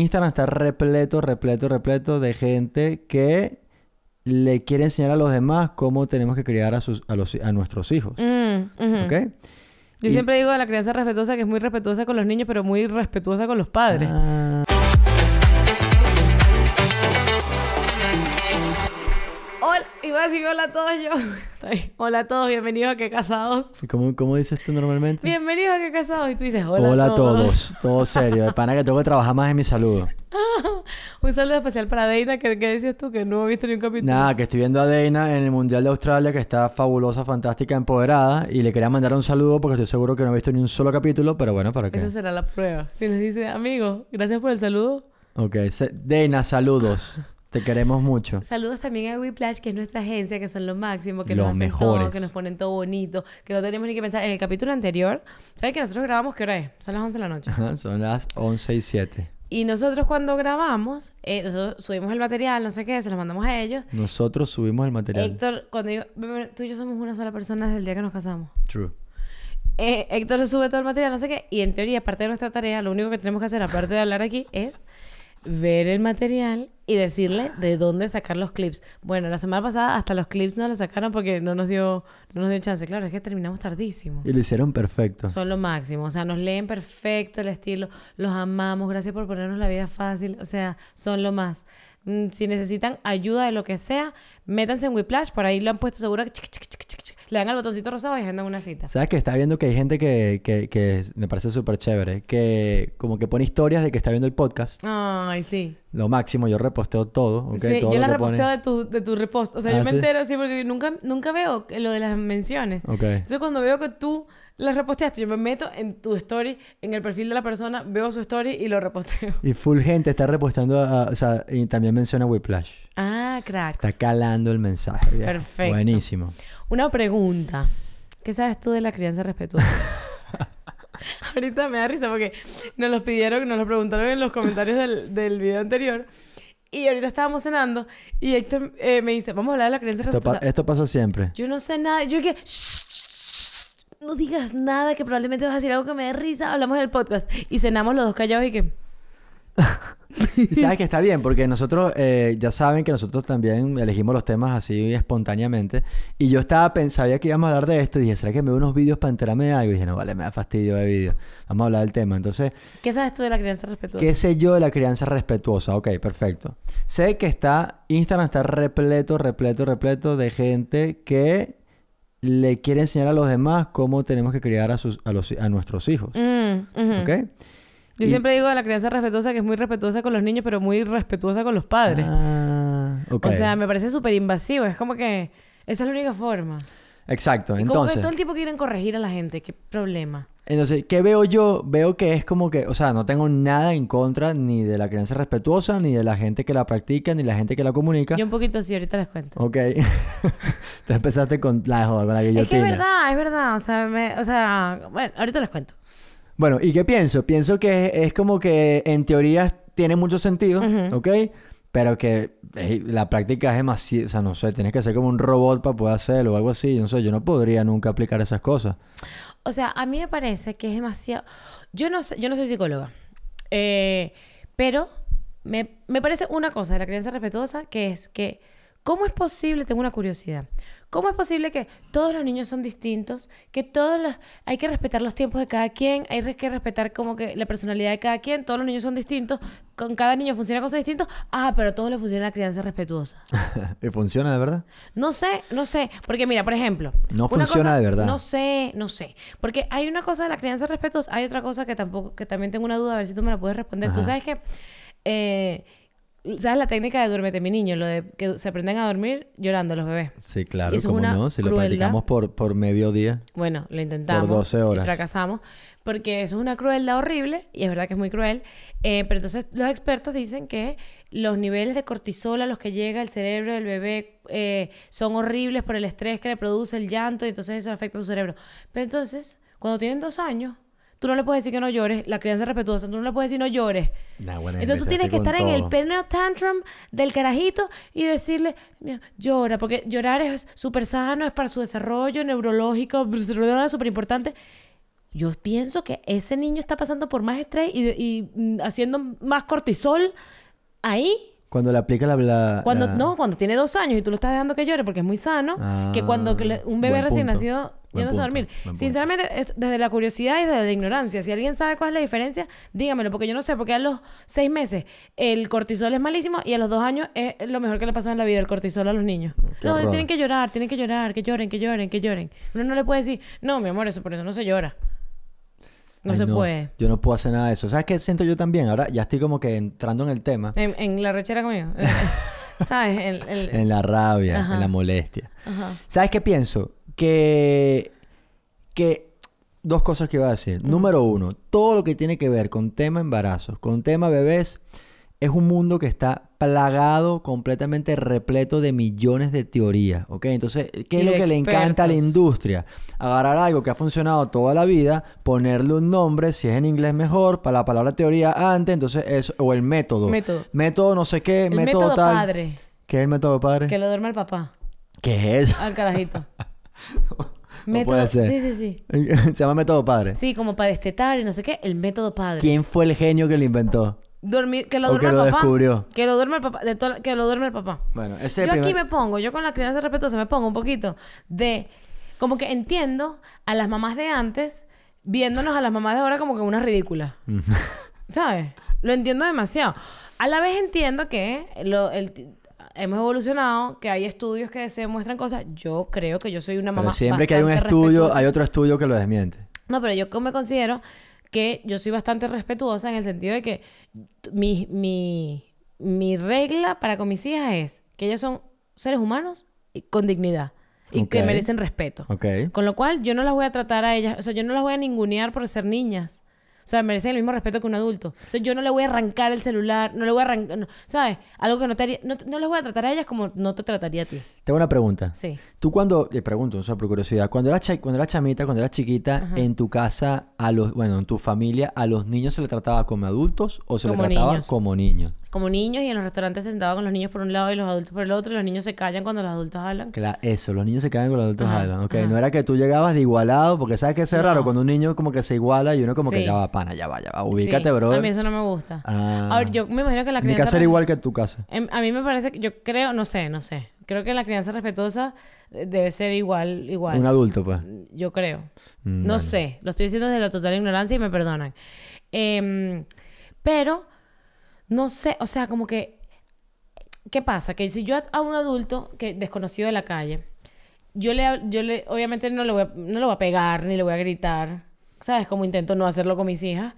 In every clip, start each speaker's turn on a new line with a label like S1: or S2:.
S1: Instagram está repleto, repleto, repleto de gente que le quiere enseñar a los demás cómo tenemos que criar a, sus, a, los, a nuestros hijos.
S2: Mm. Yo
S1: Y-
S2: siempre digo de la crianza respetuosa que es muy respetuosa con los niños, pero muy respetuosa con los padres.
S1: Ah,
S2: Hola, a decir hola a todos yo. Hola a todos, bienvenidos a Que Casados.
S1: ¿cómo, ¿Cómo dices tú normalmente?
S2: Bienvenidos a Que Casados. Y tú dices hola,
S1: Hola,
S2: a todos.
S1: Todo serio. De pana que tengo que trabajar más en mi saludo.
S2: Un saludo especial para Deina, que, que decías tú que no he visto ni un capítulo.
S1: Nada, que estoy viendo a Deina en el Mundial de Australia, que está fabulosa, fantástica, empoderada. Y le quería mandar un saludo porque estoy seguro que no he visto ni un solo capítulo, pero bueno, ¿para qué?
S2: Esa será la prueba. Si nos dice, amigo, gracias por el saludo.
S1: Ok, Deina, saludos. Te queremos mucho.
S2: Saludos también a Whiplash, que es nuestra agencia, que son lo máximo, que
S1: Los
S2: nos hacen
S1: mejores.
S2: todo, que nos ponen todo bonito, que no tenemos ni que pensar. En el capítulo anterior, ¿sabes que nosotros grabamos qué hora es? Son las 11 de la noche.
S1: Ajá, Son las 11 y 7.
S2: Y nosotros cuando grabamos, eh, nosotros subimos el material, no sé qué, se lo mandamos a ellos.
S1: Nosotros subimos el material.
S2: Héctor, cuando digo, "Bebé, tú y yo somos una sola persona desde el día que nos casamos.
S1: True.
S2: Eh, Héctor sube todo el material, no sé qué, y en teoría, parte de nuestra tarea, lo único que tenemos que hacer, aparte de hablar aquí, es ver el material y decirle de dónde sacar los clips. Bueno, la semana pasada hasta los clips no los sacaron porque no nos dio, no nos dio chance. Claro, es que terminamos tardísimo.
S1: Y lo hicieron perfecto.
S2: Son lo máximo, o sea, nos leen perfecto el estilo, los amamos, gracias por ponernos la vida fácil, o sea, son lo más. Mm, Si necesitan ayuda de lo que sea, métanse en Whiplash, por ahí lo han puesto seguro. Le dan al botoncito rosado y agendan una cita.
S1: ¿Sabes que está viendo que hay gente que, que, que me parece súper chévere? Que como que pone historias de que está viendo el podcast.
S2: Ay, sí.
S1: Lo máximo, yo reposteo todo, ¿ok?
S2: Sí,
S1: todo
S2: yo
S1: lo
S2: la
S1: que pone.
S2: reposteo de tu, de tu repost. O sea,
S1: Ah,
S2: yo me
S1: ¿sí?
S2: entero así porque nunca, nunca veo lo de las menciones.
S1: Ok.
S2: Entonces, cuando veo que tú las reposteaste, yo me meto en tu story, en el perfil de la persona, veo su story y lo reposteo.
S1: Y full gente está reposteando, a- o sea, y también menciona Whiplash.
S2: Ah, cracks.
S1: Está calando el mensaje.
S2: Perfecto.
S1: Buenísimo.
S2: Una pregunta. ¿Qué sabes tú de la crianza respetuosa? Ahorita me da risa porque nos los pidieron, nos lo preguntaron en los comentarios del, del video anterior. Y ahorita estábamos cenando y Héctor eh, me dice, vamos a hablar de la crianza
S1: Esto, pa-
S2: respetuosa.
S1: esto pasa siempre.
S2: Yo no sé nada. Yo que... "Shh, shh, shh, No digas nada, que probablemente vas a decir algo que me dé risa. Hablamos del podcast. Y cenamos los dos callados y que...
S1: Y sabes que está bien, porque nosotros, eh, ya saben que nosotros también elegimos los temas así espontáneamente. Y yo estaba pensando, que íbamos a hablar de esto, y dije, ¿será que me veo unos vídeos para enterarme de algo? Y dije, no, vale, me da fastidio de vídeos. Vamos a hablar del tema. Entonces,
S2: ¿Qué sabes tú de la crianza respetuosa?
S1: ¿qué sé yo de la crianza respetuosa? Ok, perfecto. Sé que está, Instagram está repleto, repleto, repleto de gente que le quiere enseñar a los demás cómo tenemos que criar a, sus, a, los, a nuestros hijos.
S2: Mm.
S1: ¿Ok?
S2: Yo
S1: Y-
S2: siempre digo de la crianza respetuosa que es muy respetuosa con los niños, pero muy respetuosa con los padres.
S1: Ah, ok.
S2: O sea, me parece súper invasivo. Es como que esa es la única forma.
S1: Exacto.
S2: Y como que
S1: Entonces,
S2: todo el tiempo quieren corregir a la gente. ¿Qué problema?
S1: entonces, ¿qué veo yo? Veo que es como que, o sea, no tengo nada en contra ni de la crianza respetuosa, ni de la gente que la practica, ni la gente que la comunica.
S2: Yo un poquito sí, ahorita les cuento.
S1: Ok. Te empezaste con la joda, con la
S2: Es que es
S1: guillotina.
S2: verdad, es verdad. O sea, me- o sea, bueno, ahorita les cuento.
S1: Bueno, ¿y qué pienso? Pienso que es como que en teoría tiene mucho sentido,
S2: Ujú.
S1: ¿ok? Pero que eh, la práctica es demasiado, o sea, no sé, tienes que ser como un robot para poder hacerlo o algo así, no sé, yo no podría nunca aplicar esas cosas.
S2: O sea, a mí me parece que es demasiado. Yo no sé, yo no soy psicóloga. Eh, pero me, me parece una cosa de la crianza respetuosa que es que, ¿cómo es posible? Tengo una curiosidad. ¿Cómo es posible que todos los niños son distintos? Que todos los, hay que respetar los tiempos de cada quien, hay que respetar como que la personalidad de cada quien, todos los niños son distintos, con cada niño funciona cosas distintas. Ah, pero a todos les funciona la crianza respetuosa.
S1: ¿Y funciona de verdad?
S2: No sé, no sé. Porque mira, por ejemplo.
S1: No funciona
S2: cosa-
S1: de verdad.
S2: No sé, no sé. Porque hay una cosa de la crianza respetuosa, hay otra cosa que tampoco, que también tengo una duda, a ver si tú me la puedes responder. Tú sabes que. eh, ¿Sabes la técnica de duérmete, mi niño? Lo de que se aprenden a dormir llorando los bebés.
S1: Sí, claro,
S2: Y eso es
S1: cómo
S2: una
S1: no, si lo practicamos por, por mediodía.
S2: Bueno, lo intentamos.
S1: Por 12 horas.
S2: Y fracasamos. Porque eso es una crueldad horrible, y es verdad que es muy cruel. eh, pero entonces los expertos dicen que los niveles de cortisol a los que llega el cerebro del bebé eh, son horribles por el estrés que le produce el llanto, y entonces eso afecta a su cerebro. Pero entonces, cuando tienen dos años, tú no le puedes decir que no llores, la crianza respetuosa, tú no le puedes decir no llores.
S1: Nah, bueno,
S2: Entonces tú tienes que estar en el peneo tantrum del carajito y decirle, "Mira, llora, porque llorar es súper sano, es para su desarrollo neurológico, es súper importante. yo pienso que ese niño está pasando por más estrés y, y, mm, haciendo más cortisol ahí.
S1: Cuando le aplica la... la-
S2: Cuando,
S1: la-
S2: no, cuando tiene dos años y tú lo estás dejando que llore porque es muy sano, que cuando le- un bebé recién
S1: punto.
S2: nacido yéndose a dormir. Sinceramente, es- desde la curiosidad y desde la ignorancia, si alguien sabe cuál es la diferencia, dígamelo, porque yo no sé, porque a los seis meses el cortisol es malísimo y a los dos años es lo mejor que le pasa en la vida, el cortisol a los niños.
S1: Qué
S2: no,
S1: horror.
S2: tienen que llorar, tienen que llorar, que lloren, que lloren, que lloren. Uno no le puede decir, no, mi amor, eso por eso no se llora. No
S1: Ay,
S2: se puede.
S1: Yo no puedo hacer nada de eso. ¿Sabes qué siento yo también? Ahora ya estoy como que entrando en el tema.
S2: En, en la rechera conmigo. ¿Sabes? El, el-
S1: En la rabia,
S2: Ajá.
S1: en la molestia.
S2: Ajá.
S1: ¿Sabes qué pienso? Que... Que... Dos cosas que iba a decir. Número uno, todo lo que tiene que ver con tema embarazos, con tema bebés, es un mundo que está plagado, completamente repleto de millones de teorías, ¿ok? Entonces, ¿qué es lo que le encanta a la industria? Agarrar algo que ha funcionado toda la vida, ponerle un nombre, si es en inglés mejor, para la palabra teoría antes, entonces eso, o el método.
S2: Método.
S1: Método no sé qué,
S2: El
S1: método,
S2: método
S1: tal.
S2: padre.
S1: ¿Qué es el método padre?
S2: Que lo duerma el papá.
S1: ¿Qué es eso?
S2: Al carajito.
S1: No puede ser.
S2: Sí, sí, sí.
S1: Se llama método padre.
S2: Sí, como para destetar y no sé qué, el método padre.
S1: ¿Quién fue el genio que lo inventó?
S2: Dormir, que lo
S1: ¿O
S2: duerma
S1: que lo
S2: el papá.
S1: descubrió?
S2: Que lo duerma el papá. De toda que lo duerma el papá.
S1: Bueno, ese es
S2: Yo aquí me pongo, yo con la crianza respetuosa me pongo un poquito de... Como que entiendo a las mamás de antes viéndonos a las mamás de ahora como que unas ridículas. ¿Sabes? Lo entiendo demasiado. A la vez entiendo que lo- el hemos evolucionado, que hay estudios que se muestran cosas. Yo creo que yo soy una mamá
S1: Pero siempre que hay un estudio,
S2: respetuosa.
S1: hay otro estudio que lo desmiente.
S2: No, pero yo me considero que yo soy bastante respetuosa en el sentido de que mi, mi, mi regla para con mis hijas es que ellas son seres humanos y con dignidad y que merecen respeto.
S1: Ok.
S2: Con lo cual yo no las voy a tratar a ellas, o sea, yo no las voy a ningunear por ser niñas. O sea, merecen el mismo respeto que un adulto. O sea, yo no le voy a arrancar el celular, no le voy a arrancar, no- ¿sabes? Algo que no te haría, no, no les voy a tratar a ellas como no te trataría a ti.
S1: Tengo una pregunta.
S2: Sí.
S1: Tú cuando, le pregunto, o sea, por curiosidad, cuando eras, cuando eras chamita, cuando eras chiquita, en tu casa, a los, bueno, en tu familia, ¿a los niños se les trataba como adultos o se les
S2: Como
S1: trataba
S2: niños.
S1: como niños?
S2: Como niños y en los restaurantes se sentaban con los niños por un lado y los adultos por el otro y los niños se callan cuando los adultos hablan.
S1: Claro, eso, los niños se quedan con los adultos
S2: Ajá,
S1: hablan, ok.
S2: ajá.
S1: No era que tú llegabas de igualado, porque sabes que es
S2: No.
S1: raro, cuando un niño como que se iguala y uno como que ya va, pana, ya va, ya va, ubícate,
S2: Sí,
S1: bro.
S2: A mí eso no me gusta.
S1: Ah.
S2: A ver, yo me imagino que la
S1: Mi
S2: crianza...
S1: casa era igual que en tu casa.
S2: Em, A mí me parece que yo creo, no sé, no sé. Creo que la crianza respetuosa eh, debe ser igual, igual.
S1: Un adulto, pues.
S2: Yo creo.
S1: Mm,
S2: No
S1: bueno.
S2: sé. Lo estoy diciendo desde la total ignorancia y me perdonan. Em, pero, no sé, o sea, como que... ¿Qué pasa? Que si yo a- un adulto que desconocido de la calle, yo le, yo le, obviamente no le voy a, no le voy a pegar ni le voy a gritar, ¿sabes? Como intento no hacerlo con mis hijas.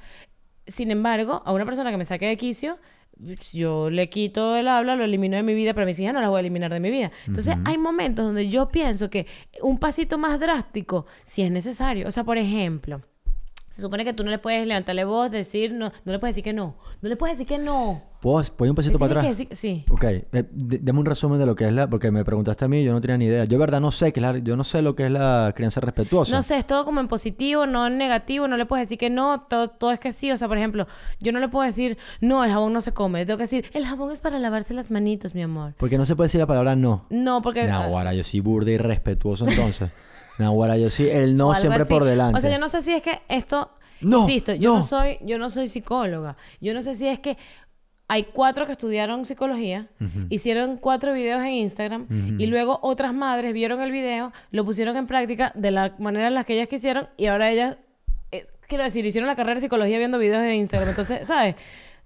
S2: Sin embargo, a una persona que me saque de quicio, yo le quito el habla, lo elimino de mi vida, pero a mis hijas no las voy a eliminar de mi vida. Entonces, hay momentos donde yo pienso que un pasito más drástico, si es necesario. O sea, por ejemplo, se supone que tú no le puedes levantarle voz, decir, no, no le puedes decir que no. No le puedes decir que no.
S1: ¿Puedo, ¿puedo ir un pasito para atrás?
S2: que decir- sí.
S1: Ok, eh, dame un resumen de lo que es la... Porque me preguntaste a mí, yo no tenía ni idea. Yo, verdad, no sé qué es la... Yo no sé lo que es la crianza respetuosa.
S2: No sé, es todo como en positivo, no en negativo, no le puedes decir que no, todo, todo es que sí. O sea, por ejemplo, yo no le puedo decir, no, el jabón no se come. Le tengo que decir, el jabón es para lavarse las manitos, mi amor.
S1: Porque no se puede decir la palabra no.
S2: No, porque...
S1: Nahuara, yo sí burda y respetuoso entonces. Nahuara, yo sí, el no siempre
S2: así.
S1: por delante.
S2: O sea, yo no sé si es que esto...
S1: No,
S2: Insisto, yo no.
S1: no.
S2: soy, yo no soy psicóloga. Yo no sé si es que hay cuatro que estudiaron psicología, hicieron cuatro videos en Instagram y luego otras madres vieron el video, lo pusieron en práctica de la manera en la que ellas quisieron y ahora ellas, eh, quiero decir, hicieron la carrera de psicología viendo videos en Instagram. Entonces, ¿sabes?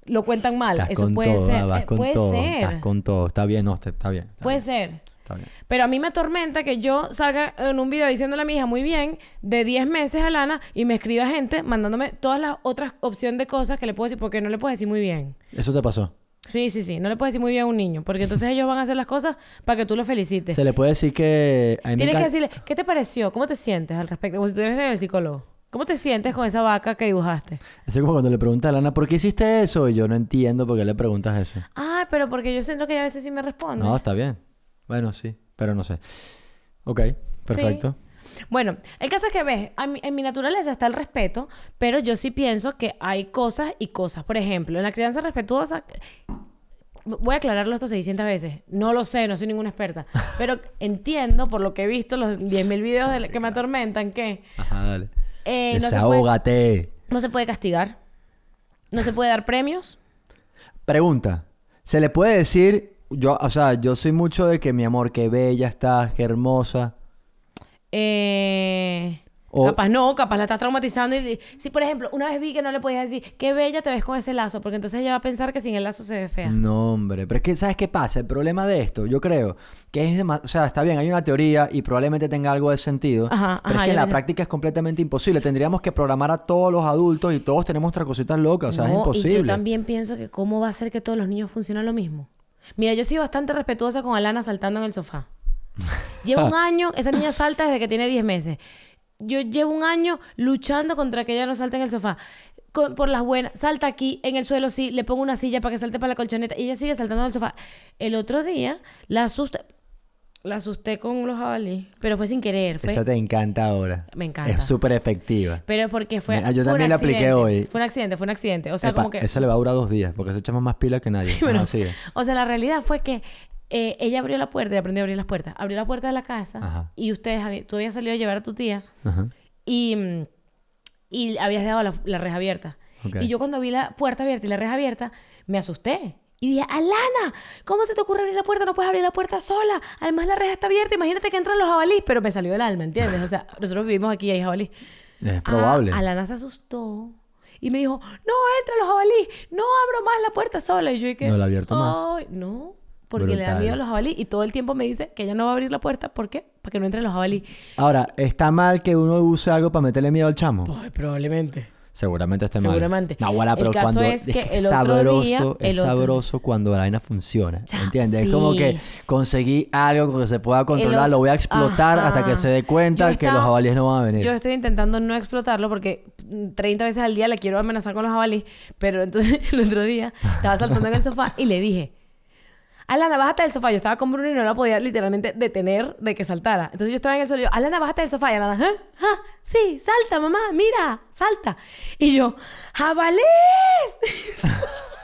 S2: Lo cuentan mal.
S1: Estás
S2: Eso
S1: con
S2: puede
S1: todo,
S2: ser.
S1: vas
S2: Eh,
S1: con
S2: puede
S1: todo,
S2: ser.
S1: Estás con todo. Está bien, no, está está bien. está
S2: Puede
S1: bien,
S2: ser.
S1: Está bien.
S2: Pero a mí me atormenta que yo salga en un video diciéndole a mi hija muy bien de 10 meses a Lana y me escriba gente mandándome todas las otras opciones de cosas que le puedo decir porque no le puedo decir muy bien.
S1: Eso te pasó.
S2: Sí, sí, sí. No le puedes decir muy bien a un niño porque entonces ellos van a hacer las cosas para que tú lo felicites.
S1: Se le puede decir que...
S2: Tienes que decirle, ¿qué te pareció? ¿Cómo te sientes al respecto? Como si tú eres el psicólogo. ¿Cómo te sientes con esa vaca que dibujaste?
S1: Es como cuando le preguntas a Lana, ¿por qué hiciste eso? Y yo no entiendo por qué le preguntas eso.
S2: Ah, pero porque yo siento que ella a veces sí me responde.
S1: No, está bien. Bueno, sí, pero no sé. Ok, perfecto.
S2: Bueno, el caso es que ves, a en mi naturaleza está el respeto, pero yo sí pienso que hay cosas y cosas. Por ejemplo, en la crianza respetuosa, voy a aclararlo esto 600 veces. No lo sé, no soy ninguna experta, pero entiendo por lo que he visto, los 10.000 videos de- que me atormentan, que
S1: Ajá, dale.
S2: Eh, no, se puede,
S1: Desahógate.
S2: no se puede castigar. No se puede dar premios.
S1: Pregunta. ¿Se le puede decir, yo, o sea, yo soy mucho de que mi amor, qué bella estás, qué hermosa?
S2: Eh,
S1: O-
S2: Capaz no, capaz la estás traumatizando. Y, si, por ejemplo, una vez vi que no le podías decir, qué bella te ves con ese lazo, porque entonces ella va a pensar que sin el lazo se ve fea.
S1: No, hombre. Pero es que, ¿sabes qué pasa? El problema de esto, yo creo que es demasiado... O sea, está bien, hay una teoría y probablemente tenga algo de sentido.
S2: Ajá,
S1: pero
S2: ajá,
S1: es que en la
S2: sé.
S1: práctica es completamente imposible. Tendríamos que programar a todos los adultos y todos tenemos nuestras cositas locas. O sea, es imposible.
S2: Y yo también pienso que cómo va a ser que todos los niños funcionen lo mismo. Mira, yo soy bastante respetuosa con Alana saltando en el sofá. Llevo un año, esa niña salta desde que tiene 10 meses. Yo llevo un año luchando contra que ella no salte en el sofá. Con- por las buenas, salta aquí, en el suelo sí, le pongo una silla para que salte para la colchoneta y ella sigue saltando en el sofá. El otro día la asusté, la asusté con los jabalíes, pero fue sin querer. Fue,
S1: Esa te encanta ahora.
S2: Me encanta.
S1: Es súper efectiva.
S2: Pero porque fue.
S1: Mira, yo
S2: fue un
S1: también la apliqué hoy.
S2: Fue un accidente, fue un accidente. O sea,
S1: Epa,
S2: como que.
S1: Esa le va a durar dos días porque se echa más pilas que nadie.
S2: Bueno, o sea, la realidad fue que eh, ella abrió la puerta y aprendió a abrir las puertas. Abrió la puerta de la casa
S1: Ajá.
S2: y ustedes, tú habías salido a llevar a tu tía
S1: Ajá.
S2: y, y habías dejado la, la reja abierta. Y yo cuando vi la puerta abierta y la reja abierta, me asusté. Y dije, Alana, ¿cómo se te ocurre abrir la puerta? No puedes abrir la puerta sola. Además, la reja está abierta. Imagínate que entran los jabalíes. Pero me salió del alma, ¿entiendes? O sea, nosotros vivimos aquí y hay jabalíes.
S1: Es probable.
S2: Ah, Alana se asustó. Y me dijo, no, entra los jabalíes. No abro más la puerta sola. Y yo dije,
S1: No la he abierto más.
S2: "Ay, No, porque le da miedo a los jabalíes. Y todo el tiempo me dice que ella no va a abrir la puerta. ¿Por qué? Para que no entren los jabalíes.
S1: Ahora, ¿está mal que uno use algo para meterle miedo al chamo?
S2: Ay, probablemente.
S1: Seguramente está mal.
S2: Seguramente.
S1: No,
S2: El
S1: pero
S2: caso
S1: cuando
S2: es que el otro
S1: sabroso,
S2: día-
S1: es
S2: el otro-
S1: sabroso cuando la vaina funciona.
S2: Ya,
S1: ¿Entiendes? Es como que conseguí algo que se pueda controlar,
S2: El
S1: lo voy a
S2: otro-
S1: explotar hasta que se dé cuenta que los jabalíes no van a venir.
S2: Yo estoy intentando no explotarlo porque mm, 30 veces al día le quiero amenazar con los jabalíes. Pero entonces el otro día estaba saltando en el sofá y le dije, Alana, bájate del sofá. Yo estaba con Bruno y no la podía literalmente detener de que saltara. Entonces yo estaba en el suelo y yo, Alana, bájate del sofá. Y Alana, ¿ah? ¿Ah? Sí, salta, mamá, mira, salta. Y yo, ¡jabalés!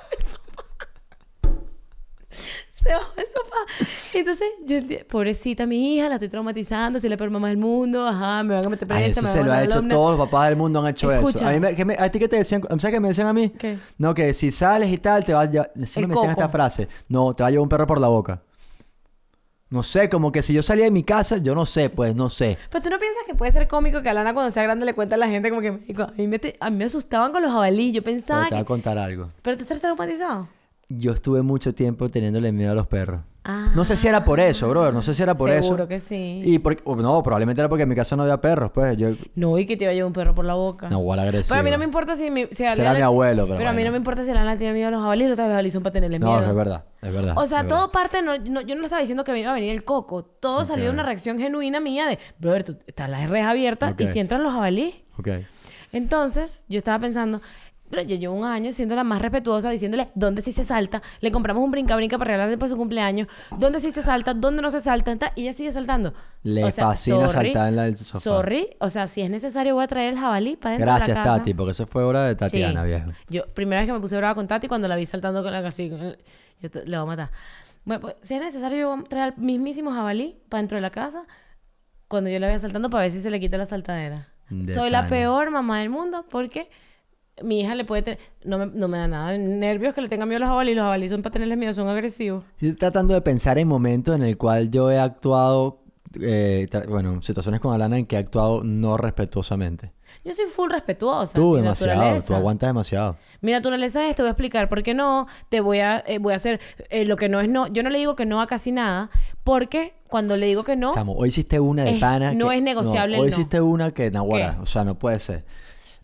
S2: Se bajó del sofá. Entonces, yo pobrecita mi hija, la estoy traumatizando, soy la peor mamá del mundo, ajá, me van a meter presa,
S1: eso
S2: me
S1: se lo ha hecho todos los papás del mundo han hecho eso. A, mí me- que me- ¿A ti qué te decían? ¿Sabes qué me decían a mí?
S2: ¿Qué?
S1: No, que si sales y tal, te va a llevar... Siempre me decían esta frase. No, te va a llevar un perro por la boca. No sé, como que si yo salía de mi casa, yo no sé, pues, no sé.
S2: Pero tú no piensas que puede ser cómico que Alana cuando sea grande le cuente a la gente como que "Marico, a mí me, te- a mí me asustaban con los jabalíes. Yo
S1: Pero
S2: pensaba
S1: te voy a
S2: que...
S1: contar algo.
S2: Pero tú estás traumatizado.
S1: Yo estuve mucho tiempo teniéndole miedo a los perros.
S2: Ah.
S1: No sé si era por eso, brother. No sé si era por eso.
S2: Seguro que sí.
S1: Y por- o no, probablemente era porque en mi casa no había perros, pues. Yo...
S2: No, y que te iba a llevar un perro por la boca.
S1: No, igual agresivo.
S2: Pero a mí no me importa si mi... Si
S1: Será mi abuelo, pero
S2: a mí no me importa si Alana tiene miedo a los jabalíes, los jabalíes son para tenerle miedo.
S1: No, es verdad. Es verdad.
S2: O sea, todo
S1: verdad.
S2: parte, no, no- yo no estaba diciendo que me iba a venir el coco. Todo salió de una reacción genuina mía de, brother, tú, están las rejas abiertas y si entran los jabalíes.
S1: Ok.
S2: Entonces, yo estaba pensando, pero yo llevo un año siendo la más respetuosa, diciéndole dónde sí se salta. Le compramos un brinca-brinca para regalarle para su cumpleaños. ¿Dónde sí se salta? ¿Dónde no se salta? ta, Y ella sigue saltando.
S1: Le
S2: O sea,
S1: fascina
S2: sorry,
S1: saltar en la del sofá.
S2: Sorry. O sea, si es necesario, voy a traer el jabalí para dentro
S1: Gracias,
S2: de la casa.
S1: Tati, porque eso fue obra de Tatiana,
S2: Sí.
S1: viejo.
S2: Yo, primera vez que me puse brava con Tati cuando la vi saltando con la así, el- yo te- le voy a matar. Bueno, pues, si es necesario, yo voy a traer al mismísimo jabalí para dentro de la casa cuando yo la vea saltando para ver si se le quita la saltadera.
S1: De
S2: Soy la peor mamá del mundo porque mi hija le puede tener... No me, no me da nada de nervios que le tenga miedo a los jabalíes. Los jabalíes son para tenerles miedo, son agresivos.
S1: Estoy tratando de pensar en momentos en el cual yo he actuado, eh, bueno, situaciones con Alana en que he actuado no respetuosamente.
S2: Yo soy full respetuosa.
S1: tú
S2: mi
S1: demasiado, tú
S2: naturaleza.
S1: aguantas demasiado.
S2: Mi naturaleza es, te voy a explicar por qué no, te voy a, eh, voy a hacer eh, lo que no es no. Yo no le digo que no a casi nada, porque cuando le digo que no,
S1: Chamo, hoy hiciste una de
S2: Es-
S1: pana.
S2: no
S1: que-
S2: es negociable el
S1: hoy
S2: no.
S1: hiciste una que, naguará, o sea, no puede ser.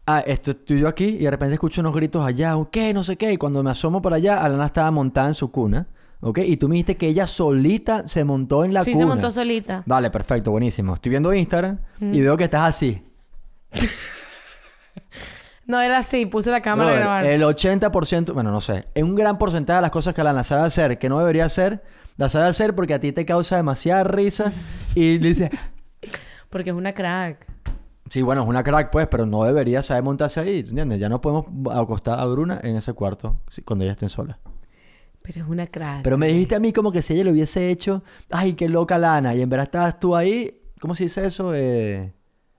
S1: Ah, esto, estoy yo aquí y de repente escucho unos gritos allá, qué, no sé qué. Y cuando me asomo para allá, Alana estaba montada en su cuna, ¿ok? Y tú me dijiste que ella solita se montó en la
S2: sí
S1: cuna.
S2: se montó solita.
S1: Vale, perfecto, buenísimo. Estoy viendo Instagram y veo que estás así.
S2: No, era así, puse la cámara
S1: Brother,
S2: a grabar.
S1: el 80%, bueno, no sé, en un gran porcentaje de las cosas que Alana sabe hacer que no debería hacer, las sabe hacer porque a ti te causa demasiada risa y dice,
S2: Porque es una crack.
S1: Sí, bueno, es una crack pues, pero no debería saber montarse ahí, ¿entiendes? Ya no podemos acostar a Bruna en ese cuarto sí, cuando ella esté sola.
S2: Pero es una crack.
S1: Pero me dijiste a mí como que si ella lo hubiese hecho, ay, qué loca Lana, y en verdad estabas tú ahí, ¿cómo se dice eso? Eh,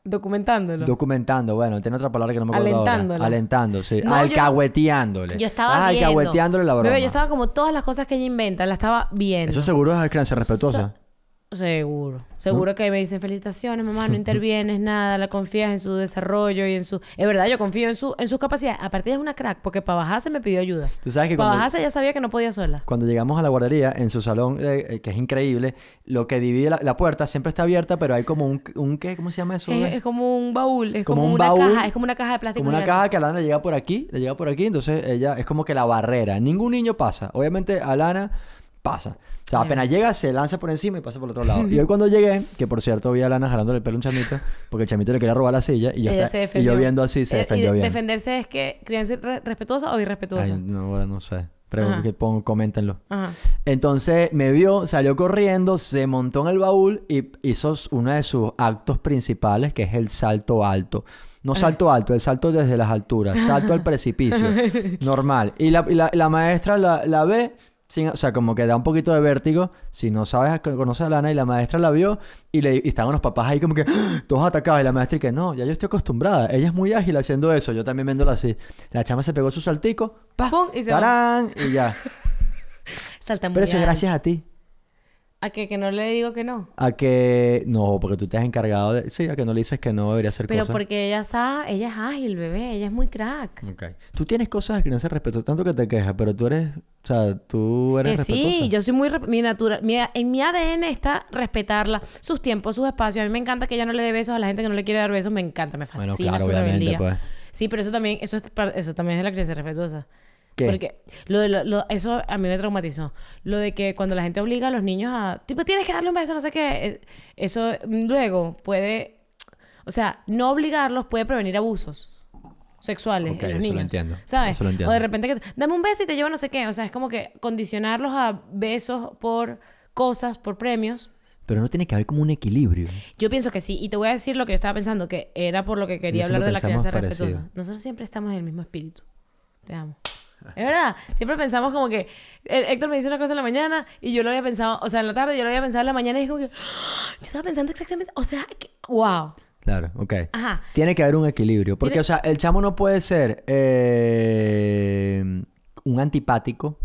S2: Documentándolo.
S1: Documentando, bueno, tiene otra palabra que no me acuerdo
S2: Alentándola.
S1: ahora. Alentando, sí.
S2: No,
S1: Alcahueteándole.
S2: yo estaba
S1: Estás
S2: viendo.
S1: alcahueteándole la broma.
S2: Bebé, yo estaba como todas las cosas que ella inventa, la estaba viendo.
S1: Eso seguro es crianza respetuosa.
S2: Seguro. Seguro que me dicen felicitaciones, mamá, no intervienes nada, la confías en su desarrollo y en su... Es verdad, yo confío en, su, en sus capacidades. Aparte ella es una crack, porque para bajarse me pidió ayuda.
S1: Tú sabes que
S2: Para
S1: cuando,
S2: bajarse ya sabía que no podía sola.
S1: cuando llegamos a la guardería, en su salón, eh, eh, que es increíble, lo que divide la, la puerta siempre está abierta, pero hay como un, un ¿qué? ¿Cómo se llama eso?
S2: Es, es como un baúl, es
S1: Como
S2: como,
S1: un
S2: una
S1: baúl,
S2: caja, es como una caja de plástico.
S1: Como una caja que a Lana le llega por aquí, le llega por aquí, entonces ella es como que la barrera. Ningún niño pasa. Obviamente a Lana pasa. O sea, apenas llega, se lanza por encima y pasa por el otro lado. y hoy cuando llegué, que por cierto vi a Lana jalándole el pelo a un chamito, porque el chamito le quería robar la silla y yo,
S2: Ella se
S1: y
S2: defendió.
S1: yo viendo así se
S2: Eh,
S1: defendió
S2: y
S1: bien.
S2: defenderse es que crianza re- respetuosa o irrespetuosa.
S1: Ay, no, ahora no sé. Pero
S2: Ajá.
S1: que pongo, coméntenlo.
S2: Ajá.
S1: Entonces me vio, salió corriendo, se montó en el baúl y hizo uno de sus actos principales, que es el salto alto. No salto alto, el salto desde las alturas, salto al precipicio. Normal. Y la, y la- la maestra la, la ve, sin- o sea, como que da un poquito de vértigo. Si no sabes, conoces a Lana, y la maestra la vio y, le, y estaban los papás ahí como que ¡ah! todos atacados. Y la maestra y que no, ya yo estoy acostumbrada. Ella es muy ágil haciendo eso. Yo también viéndola así. La chama se pegó su saltico, ¡pa!
S2: Pum, y se.
S1: Y ya.
S2: Salta muy
S1: Pero eso es gracias a ti.
S2: A que, que no le digo que no.
S1: A que... No, porque tú te has encargado de... Sí, a que no le dices que no debería hacer
S2: Pero
S1: cosas.
S2: porque ella sabe, ella es ágil, bebé, ella es muy crack.
S1: Ok. Tú tienes cosas de crianza respeto, tanto que te quejas, pero tú eres... O sea, tú eres
S2: Que
S1: respetuosa.
S2: sí, yo soy muy... Mi natura, mi- en mi ADN está respetarla, sus tiempos, sus espacios. A mí me encanta que ella no le dé besos a la gente que no le quiere dar besos. Me encanta, me fascina
S1: Bueno, claro,
S2: su rebeldía.
S1: pues.
S2: Sí, pero eso también, eso, es eso también es de la crianza respetuosa.
S1: ¿Qué?
S2: Porque lo de lo- lo- eso a mí me traumatizó. Lo de que cuando la gente obliga a los niños a... Tipo, tienes que darle un beso, no sé qué. Eso luego puede... O sea, no obligarlos puede prevenir abusos sexuales
S1: Ok,
S2: en los
S1: eso lo
S2: niños.
S1: entiendo.
S2: ¿Sabes?
S1: Eso lo entiendo.
S2: O de repente que... Dame un beso y te llevo no sé qué. O sea, es como que condicionarlos a besos por cosas, por premios.
S1: Pero no tiene que haber como un equilibrio.
S2: Yo pienso que sí. Y te voy a decir lo que yo estaba pensando, que era por lo que quería
S1: Nosotros
S2: hablar de la crianza respetuosa. Nosotros siempre estamos en el mismo espíritu. Te amo. Es verdad. Siempre pensamos como que... eh, Héctor me dice una cosa en la mañana y yo lo había pensado... O sea, en la tarde yo lo había pensado en la mañana y es como que... ¡ah! Yo estaba pensando exactamente... O sea, que, wow.
S1: Claro, ok.
S2: Ajá.
S1: Tiene que haber un equilibrio. Porque,
S2: Tiene-
S1: o sea, el chamo no puede ser eh, un antipático.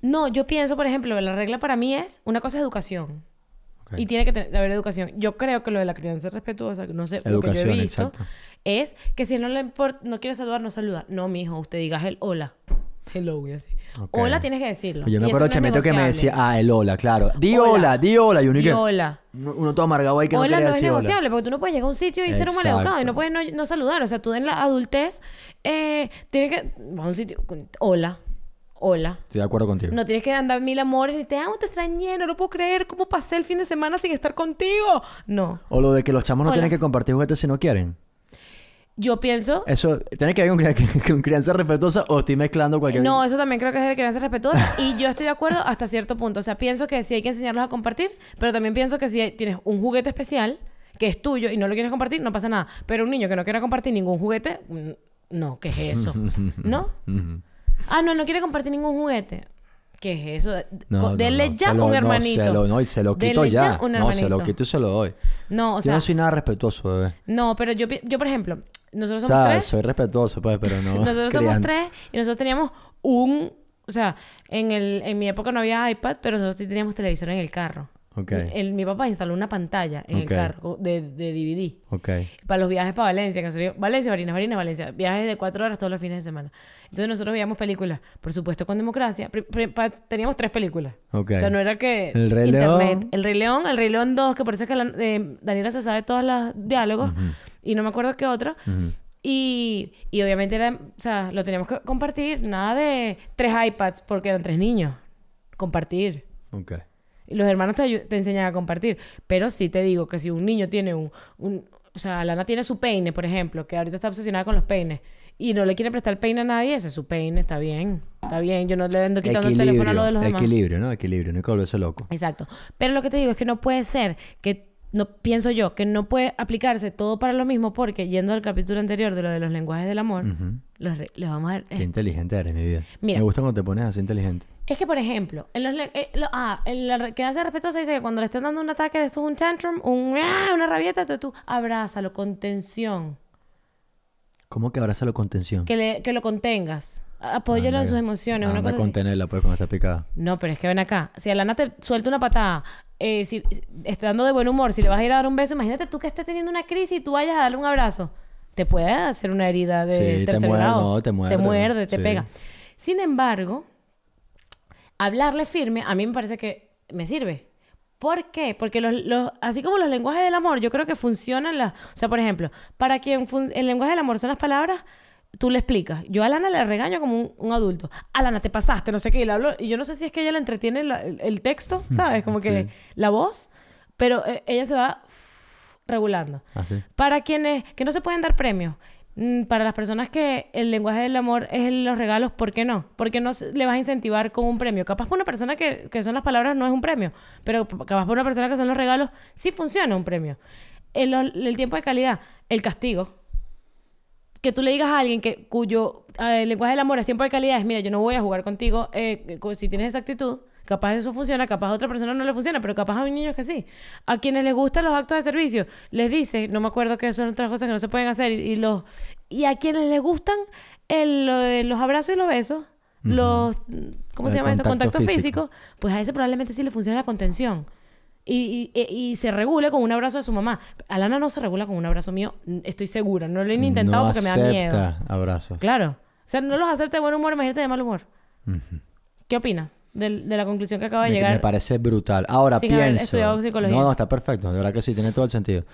S2: No, yo pienso, por ejemplo, la regla para mí es... Una cosa es educación. Y tiene que tener, haber educación. Yo creo que lo de la crianza respetuosa, no sé, lo que yo
S1: Educación,
S2: he visto,
S1: exacto.
S2: es que si no le importa, no quiere saludar, no saluda. No, mijo, usted diga el hola. Hello, y así. Hola tienes que decirlo.
S1: Yo me acuerdo,
S2: no es
S1: Chamito, que me decía, ah, el hola, claro. Di
S2: Hola.
S1: hola, di hola. Y uno,
S2: Di
S1: que-
S2: hola.
S1: uno, todo amargado ahí que
S2: hola
S1: no quería
S2: no es
S1: decir hola.
S2: negociable, porque tú no puedes llegar a un sitio y ser un maleducado y no puedes no, no saludar. O sea, tú en la adultez eh, tienes que... Vas a un sitio... Hola. Hola.
S1: Estoy de acuerdo contigo.
S2: No tienes que andar mil amores ni te amo, te extrañé, no lo puedo creer. ¿Cómo pasé el fin de semana sin estar contigo? No.
S1: O lo de que los chamos no
S2: Hola.
S1: tienen que compartir juguetes si no quieren.
S2: Yo pienso...
S1: Eso, ¿tiene que haber con, cri- con crianza respetuosa o estoy mezclando cualquier...
S2: No, eso también creo que es de crianza respetuosa. y yo estoy de acuerdo hasta cierto punto. O sea, pienso que sí hay que enseñarlos a compartir, pero también pienso que si hay- tienes un juguete especial que es tuyo y no lo quieres compartir, no pasa nada. Pero un niño que no quiera compartir ningún juguete, mm, no, ¿qué es eso? ¿No? Ah, no, no quiere compartir ningún juguete. ¿Qué es eso?
S1: No,
S2: ya
S1: lo-
S2: un hermanito.
S1: se lo, no, y se lo quito ya.
S2: un
S1: no, se lo quito y se lo doy.
S2: No, o
S1: yo
S2: sea,
S1: no soy nada respetuoso, bebé.
S2: no, pero yo, yo, por ejemplo, nosotros somos
S1: sea,
S2: tres.
S1: soy respetuoso, pues, pero no...
S2: Nosotros somos tres y nosotros teníamos un... O sea, en, el, en mi época no había iPad, pero nosotros sí teníamos televisor en el carro.
S1: Ok.
S2: El- mi papá instaló una pantalla en
S1: Ok.
S2: el carro de, de DVD.
S1: Ok.
S2: Para los viajes para Valencia, que nosotros- Valencia, Barinas, Barinas, Valencia. Viajes de cuatro horas todos los fines de semana. Entonces nosotros veíamos películas, por supuesto con democracia. Pa- teníamos tres películas. O sea, no era que
S1: El Rey
S2: internet.
S1: León.
S2: El Rey León, El Rey León 2, que por eso es que la- eh, Daniela se sabe todos los diálogos. Y no me acuerdo qué otro.
S1: Ujú.
S2: Y, y obviamente era, o sea, lo teníamos que compartir. Nada de tres iPads porque eran tres niños. Compartir.
S1: Ok.
S2: Y los hermanos te, te enseñan a compartir. Pero sí te digo que si un niño tiene un, un... O sea, Lana tiene su peine, por ejemplo, que ahorita está obsesionada con los peines. Y no le quiere prestar el peine a nadie, ese es su peine, está bien. Está bien, yo no le ando quitando el teléfono a lo de los demás.
S1: equilibrio, ¿no? Equilibrio, no hay que volverse loco.
S2: Exacto. Pero lo que te digo es que no puede ser que, no pienso yo, que no puede aplicarse todo para lo mismo porque yendo al capítulo anterior de lo de los lenguajes del amor,
S1: Ujú.
S2: los, les vamos a...
S1: Qué inteligente eres, mi vida.
S2: Mira.
S1: Me gusta cuando te pones así inteligente.
S2: Es que, por ejemplo, en los, le- eh, lo- ah, en la re- crianza respetuosa dice que cuando le estén dando un ataque de esto es un tantrum, un, ¡ah! una rabieta, entonces tú abrázalo con tensión.
S1: ¿Cómo que abrázalo con tensión?
S2: Que, le- que lo contengas. Apóyalo en sus emociones. Una
S1: Anda
S2: cosa
S1: contenerla pues cuando está picada.
S2: No, pero es que ven acá. Si Alana te suelta una patada, eh, si, si- estando de buen humor, si le vas a ir a dar un beso, imagínate tú que estés teniendo una crisis y tú vayas a darle un abrazo. Te puede hacer una herida de
S1: Sí, te
S2: tercer
S1: muerde,
S2: grado.
S1: no, te muerde,
S2: Te muerde, te
S1: sí.
S2: pega. Sin embargo, hablarle firme a mí me parece que me sirve. ¿Por qué? Porque los, los- así como los lenguajes del amor, yo creo que funcionan las... O sea, por ejemplo, para quien el lenguaje del amor son las palabras, tú le explicas. Yo a Alana le regaño como un, un adulto. Alana, te pasaste, no sé qué. Y le hablo... Y yo no sé si es que ella le entretiene la- el, el texto, ¿sabes? Como que
S1: Sí.
S2: la voz. Pero eh, ella se va regulando.
S1: Así.
S2: Para quienes que no se pueden dar premios, para las personas que el lenguaje del amor es los regalos, ¿por qué no? Porque no le vas a incentivar con un premio. Capaz para una persona que, que son las palabras no es un premio, pero capaz para una persona que son los regalos sí funciona un premio. El, tiempo de calidad, el castigo. Que tú le digas a alguien que cuyo lenguaje del amor es tiempo de calidad, es mira, yo no voy a jugar contigo eh, si tienes esa actitud. Capaz eso funciona, capaz a otra persona no le funciona, pero capaz a un niño que sí. A quienes les gustan los actos de servicio, les dice, no me acuerdo que son otras cosas que no se pueden hacer, y, y los y a quienes les gustan el, lo de los abrazos y los besos, los ¿cómo se
S1: El
S2: llama eso?
S1: contacto físico.
S2: físico, pues a ese probablemente sí le funciona la contención. Y, y, y- y se regule con un abrazo de su mamá. Alana no se regula con un abrazo mío, n- estoy segura. No lo he intentado
S1: no
S2: porque me da miedo.
S1: acepta abrazos.
S2: Claro. O sea, no los acepta de buen humor, imagínate de mal humor. ¿Qué opinas de, la conclusión que acaba de
S1: Me,
S2: llegar?
S1: me parece brutal. Ahora
S2: sin haber
S1: pienso.
S2: estudiado psicología.
S1: No, no, está perfecto. De verdad que sí, tiene todo el sentido.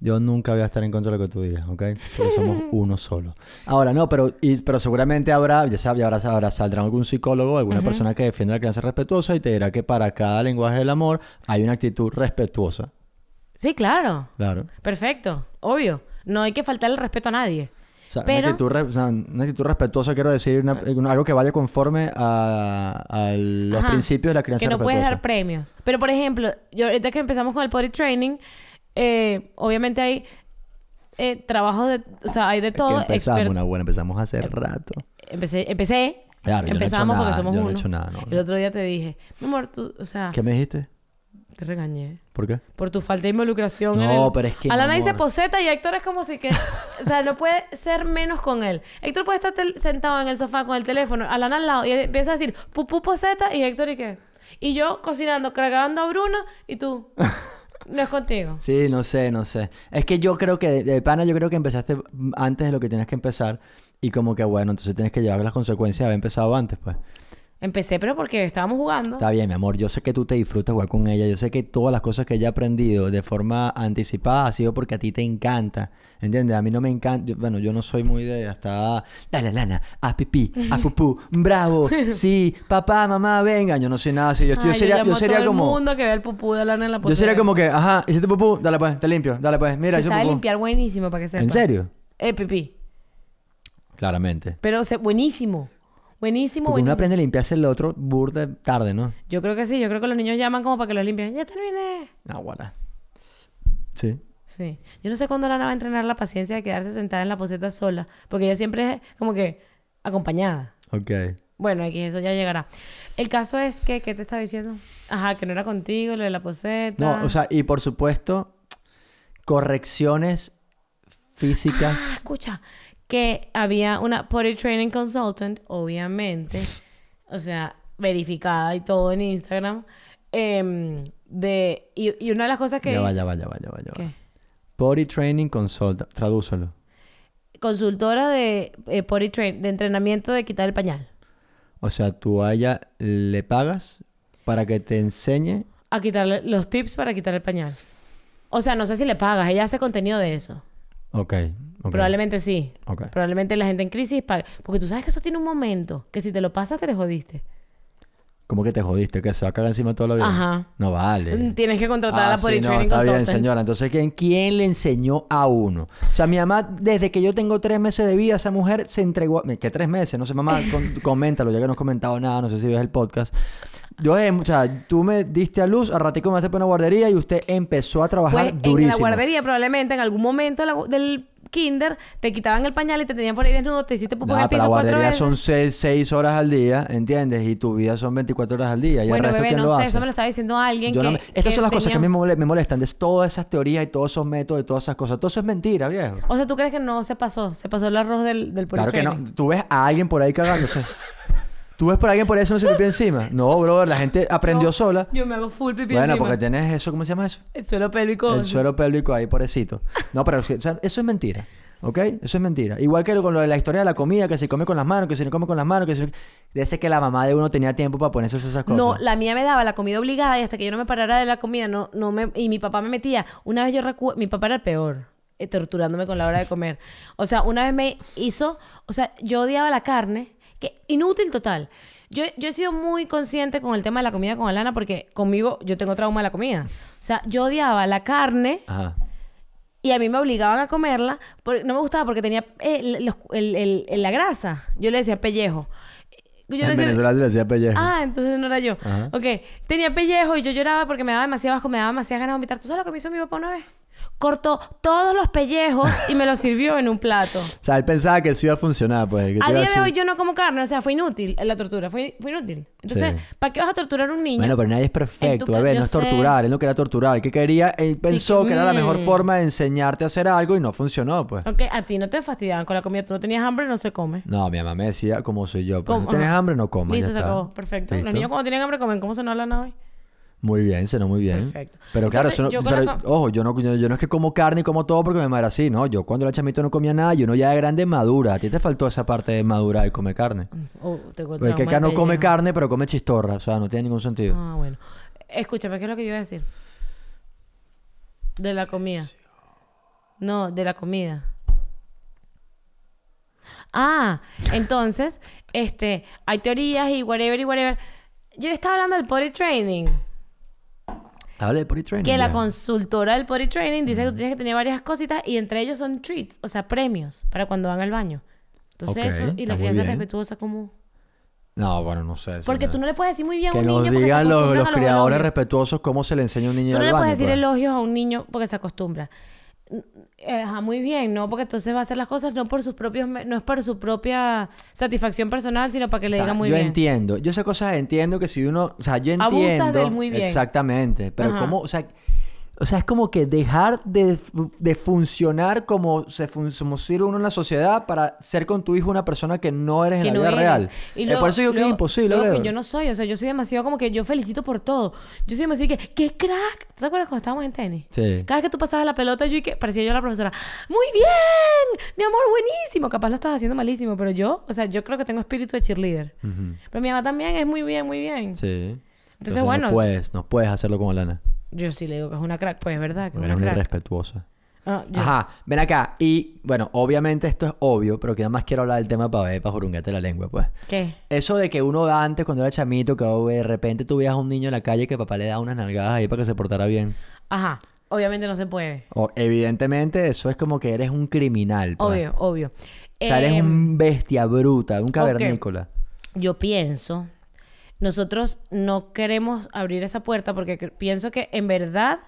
S1: Yo nunca voy a estar en contra de lo que tú digas, ¿ok? Porque somos uno solo. Ahora, no, pero, y- pero seguramente habrá, ya sabes, habrá saldrá algún psicólogo, alguna persona que defienda la crianza respetuosa y te dirá que para cada lenguaje del amor hay una actitud respetuosa.
S2: Sí, claro.
S1: Claro.
S2: Perfecto. Obvio. No hay que faltarle el respeto a nadie.
S1: Sea,
S2: Pero-
S1: una, actitud re- o sea, una actitud respetuosa, quiero decir, una- algo que vaya conforme a, a los
S2: Ajá.
S1: principios de la crianza
S2: Que no puedes dar premios. Pero, por ejemplo, yo ahorita que empezamos con el potty training, eh, obviamente hay eh, trabajos de... O sea, hay de
S1: Es que
S2: todo.
S1: empezamos, una buena, empezamos hace rato.
S2: Empecé, empecé.
S1: Claro, yo no he hecho
S2: empezamos porque somos
S1: yo no he
S2: uno.
S1: hecho nada, no,
S2: El otro día te dije, mi amor, tú, o sea,
S1: ¿Qué me dijiste?
S2: Te regañé.
S1: ¿Por qué?
S2: Por tu falta de involucración. en
S1: No,
S2: el-
S1: pero es que,
S2: Alana dice poseta y Héctor es como si que... o sea, no puede ser menos con él. Héctor puede estar sentado en el sofá con el teléfono, Alana al lado, y él empieza a decir pupú poseta y Héctor y qué. Y yo cocinando, cargando a Bruno y tú. no es contigo.
S1: Sí, no sé, no sé. Es que yo creo que, de, de pana, yo creo que empezaste antes de lo que tenías que empezar. Y como que, bueno, entonces tienes que llevar las consecuencias de haber empezado antes, pues.
S2: Empecé, pero porque estábamos jugando.
S1: Está bien, mi amor. Yo sé que tú te disfrutas jugar con ella. Yo sé que todas las cosas que ella ha aprendido de forma anticipada ha sido porque a ti te encanta. ¿Entiendes? A mí no me encanta. yo- bueno, yo no soy muy de hasta. Dale, lana. A pipí. A pupú. Bravo. Sí. Papá, mamá, venga. Yo no soy nada así. Yo, yo
S2: Ay,
S1: sería, yo sería
S2: todo
S1: como.
S2: el mundo que vea el pupú de Alana en la
S1: Yo sería como que, ajá, hiciste pupú. Dale, pues, te limpio. Dale, pues. Mira,
S2: Se
S1: hice
S2: sabe
S1: pupú.
S2: limpiar buenísimo para que sepa.
S1: ¿En serio?
S2: Eh, pipí.
S1: Claramente.
S2: Pero o sea, buenísimo. Buenísimo,
S1: Porque uno
S2: buenísimo.
S1: aprende a limpiarse el otro burde tarde, ¿no?
S2: Yo creo que sí. Yo creo que los niños llaman como para que los limpien. Ya terminé.
S1: Ah, bueno. Sí.
S2: Sí. Yo no sé cuándo Lana va a entrenar la paciencia de quedarse sentada en la poseta sola. Porque ella siempre es como que acompañada.
S1: Ok.
S2: Bueno, aquí eso ya llegará. El caso es que, ¿qué te estaba diciendo? Ajá, que no era contigo, lo de la poseta.
S1: No, o sea, y por supuesto, correcciones físicas.
S2: Ah, escucha, que había una potty training consultant, obviamente, o sea, verificada y todo en Instagram. em, de, y, y una de las cosas que
S1: ya va, ya va, ya va, ya va, ya va.
S2: ¿Qué?
S1: Body Training Consult, tradúcelo.
S2: consultora de eh, potty train, de entrenamiento de quitar el pañal.
S1: O sea, tú a ella le pagas para que te enseñe.
S2: A quitarle los tips para quitar el pañal. O sea, no sé si le pagas, ella hace contenido de eso.
S1: Ok.
S2: Probablemente sí. Probablemente la gente en crisis paga. Porque tú sabes que eso tiene un momento, que si te lo pasas te le jodiste.
S1: ¿Cómo que te jodiste? ¿Que se va a cagar encima toda la vida?
S2: Ajá.
S1: No vale.
S2: Mm, Tienes que contratar a
S1: Ah,
S2: la
S1: sí, no, está bien, señora. Entonces, ¿quién, ¿quién le enseñó a uno? O sea, mi mamá, desde que yo tengo tres meses de vida, esa mujer se entregó... a- ¿Qué tres meses? No sé, mamá, con- coméntalo, ya que no has comentado nada, no sé si ves el podcast. Yo, eh, o sea, tú me diste a luz, a ratico me haces para una guardería y usted empezó a trabajar
S2: Pues en
S1: durísimo.
S2: la guardería probablemente en algún momento del kinder, te quitaban el pañal y te tenían por ahí desnudo, te hiciste pupú en
S1: Nah,
S2: el
S1: pero
S2: piso
S1: la
S2: cuatro
S1: guardería
S2: veces.
S1: son 6, horas al día, ¿entiendes? Y tu vida son 24 horas al día. ¿Y
S2: bueno,
S1: el resto
S2: bebé,
S1: quién
S2: no
S1: lo
S2: sé,
S1: hace?
S2: eso me lo estaba diciendo alguien
S1: Yo
S2: que...
S1: no me- Estas son las cosas que a mí me mole- me molestan, de todas esas teorías y todos esos métodos y todas esas cosas. Todo eso es mentira, viejo.
S2: O sea, ¿tú crees que no se pasó? Se pasó el arroz del, del
S1: Claro que no. Tú ves a alguien por ahí cagándose. ¿Tú ves por alguien por ahí haciéndose pipí encima? No, brother, la gente aprendió
S2: No,
S1: sola.
S2: Yo me hago full pipí
S1: Bueno,
S2: encima.
S1: porque tienes eso, ¿cómo se llama eso?
S2: El suelo pélvico.
S1: El suelo pélvico ahí, pobrecito. No, pero o sea, eso es mentira. ¿Ok? Eso es mentira. Igual que con lo de la historia de la comida, que se come con las manos, que se come con las manos, que se... Ese que la mamá de uno tenía tiempo para ponerse esas cosas.
S2: No, la mía me daba la comida obligada y hasta que yo no me parara de la comida, no, no me, y mi papá me metía. Una vez yo recuerdo, mi papá era el peor, eh, torturándome con la hora de comer. O sea, una vez me hizo, o sea, yo odiaba la carne, que inútil total. Yo, yo he sido muy consciente con el tema de la comida con Alana porque conmigo yo tengo trauma de la comida. O sea, yo odiaba la carne
S1: Ajá.
S2: y a mí me obligaban a comerla. por- no me gustaba porque tenía eh, el- el- el- la grasa. Yo le decía pellejo. Yo
S1: en
S2: decía-
S1: Venezuela se le decía pellejo.
S2: Ah, entonces no era yo.
S1: Ajá.
S2: Ok. Tenía pellejo y yo lloraba porque me daba demasiado asco, me daba demasiadas ganas de vomitar. ¿Tú sabes lo que me hizo mi papá una vez? Cortó todos los pellejos y me los sirvió en un plato.
S1: O sea, él pensaba que eso iba a funcionar, pues. que
S2: A día de hoy yo no como carne, o sea, fue inútil la tortura, fue, fue inútil. Entonces,
S1: Sí.
S2: ¿para qué vas a torturar a un niño?
S1: Bueno, pero nadie es perfecto, bebé.
S2: yo
S1: No es
S2: sé.
S1: torturar. Él no quería torturar. Que quería... Él pensó que era la mejor
S2: mm.
S1: forma de enseñarte a hacer algo y no funcionó, pues.
S2: Ok, a ti no te fastidiaban con la comida, tú no tenías hambre, no se come.
S1: No, mi mamá me decía como soy yo. Pues,
S2: ¿Cómo?
S1: ¿no ¿Tienes hambre? No comas.
S2: Listo, se acabó. Perfecto. Los niños cuando tienen hambre comen, ¿cómo se no hablan hoy?
S1: Muy bien, sonó muy bien.
S2: Perfecto.
S1: Pero claro, eso no-
S2: yo
S1: pero, ojo, yo no, yo, yo no es que como carne y como todo porque me madre así, no. Yo cuando era chamito no comía nada y uno ya de grande madura. A ti te faltó esa parte de madura y comer carne.
S2: Oh, tengo
S1: Porque que acá no come carne, pero come chistorra. O sea, no tiene ningún sentido.
S2: Ah, bueno. Escúchame, ¿qué es lo que yo iba a decir? De la comida. No, de la comida. Ah, entonces, este, hay teorías y whatever y whatever. Yo estaba hablando del body training.
S1: Hable de potty training.
S2: Que la consultora del body training dice que tú tienes que tener varias cositas y entre ellos son treats, o sea, premios para cuando van al baño. Entonces eso, y la crianza respetuosa como...
S1: No, bueno, no sé.
S2: Porque tú no le puedes decir muy bien a
S1: Que
S2: un niño
S1: nos
S2: porque se
S1: digan los,
S2: acostumbran
S1: los
S2: a los
S1: criadores
S2: elogios.
S1: respetuosos cómo se le enseña a un niño
S2: Tú no le puedes decir
S1: pues.
S2: elogios a un niño porque se acostumbra. Eh, Ajá, muy bien, ¿no? Porque entonces va a hacer las cosas no por sus propios... No es por su propia satisfacción personal, sino para que le
S1: O sea,
S2: diga muy
S1: yo
S2: bien.
S1: entiendo. Yo esas cosas entiendo que si uno... O sea, yo entiendo...
S2: del muy bien.
S1: Exactamente. Pero
S2: Ajá.
S1: cómo... O sea... O sea, es como que dejar de, de funcionar como se fun como sirve uno en la sociedad para ser con tu hijo una persona que no eres en la
S2: no
S1: vida
S2: eres.
S1: real.
S2: Y
S1: Eh,
S2: luego-
S1: por eso digo que es imposible,
S2: luego yo no soy, o sea, yo soy demasiado como que yo felicito por todo. Yo soy demasiado que, ¡qué crack! ¿Te acuerdas cuando estábamos en tenis?
S1: Sí.
S2: Cada vez que tú pasabas la pelota, yo y que parecía yo la profesora, ¡muy bien! Mi amor, buenísimo. Capaz lo estás haciendo malísimo, pero yo, o sea, yo creo que tengo espíritu de cheerleader. Pero mi mamá también es muy bien, muy bien.
S1: Sí.
S2: Entonces, bueno,
S1: No puedes, no puedes hacerlo como Lana.
S2: Yo sí le digo que es una crack, pues es verdad que es una
S1: una
S2: crack.
S1: irrespetuosa.
S2: Ah, yo-
S1: Ajá, ven acá. Y bueno, obviamente esto es obvio, pero que nada más quiero hablar del tema para ver, para jurungarte la lengua, pues.
S2: ¿Qué?
S1: Eso de que uno da antes cuando era chamito, que oh, de repente tú veías a un niño en la calle que papá le da unas nalgadas ahí para que se portara bien.
S2: Ajá. Obviamente no se puede.
S1: O, evidentemente eso es como que eres un criminal. pues.
S2: Obvio, obvio.
S1: O sea, eres
S2: Em,
S1: un bestia bruta, un cavernícola.
S2: yo pienso, nosotros no queremos abrir esa puerta porque pienso que en verdad,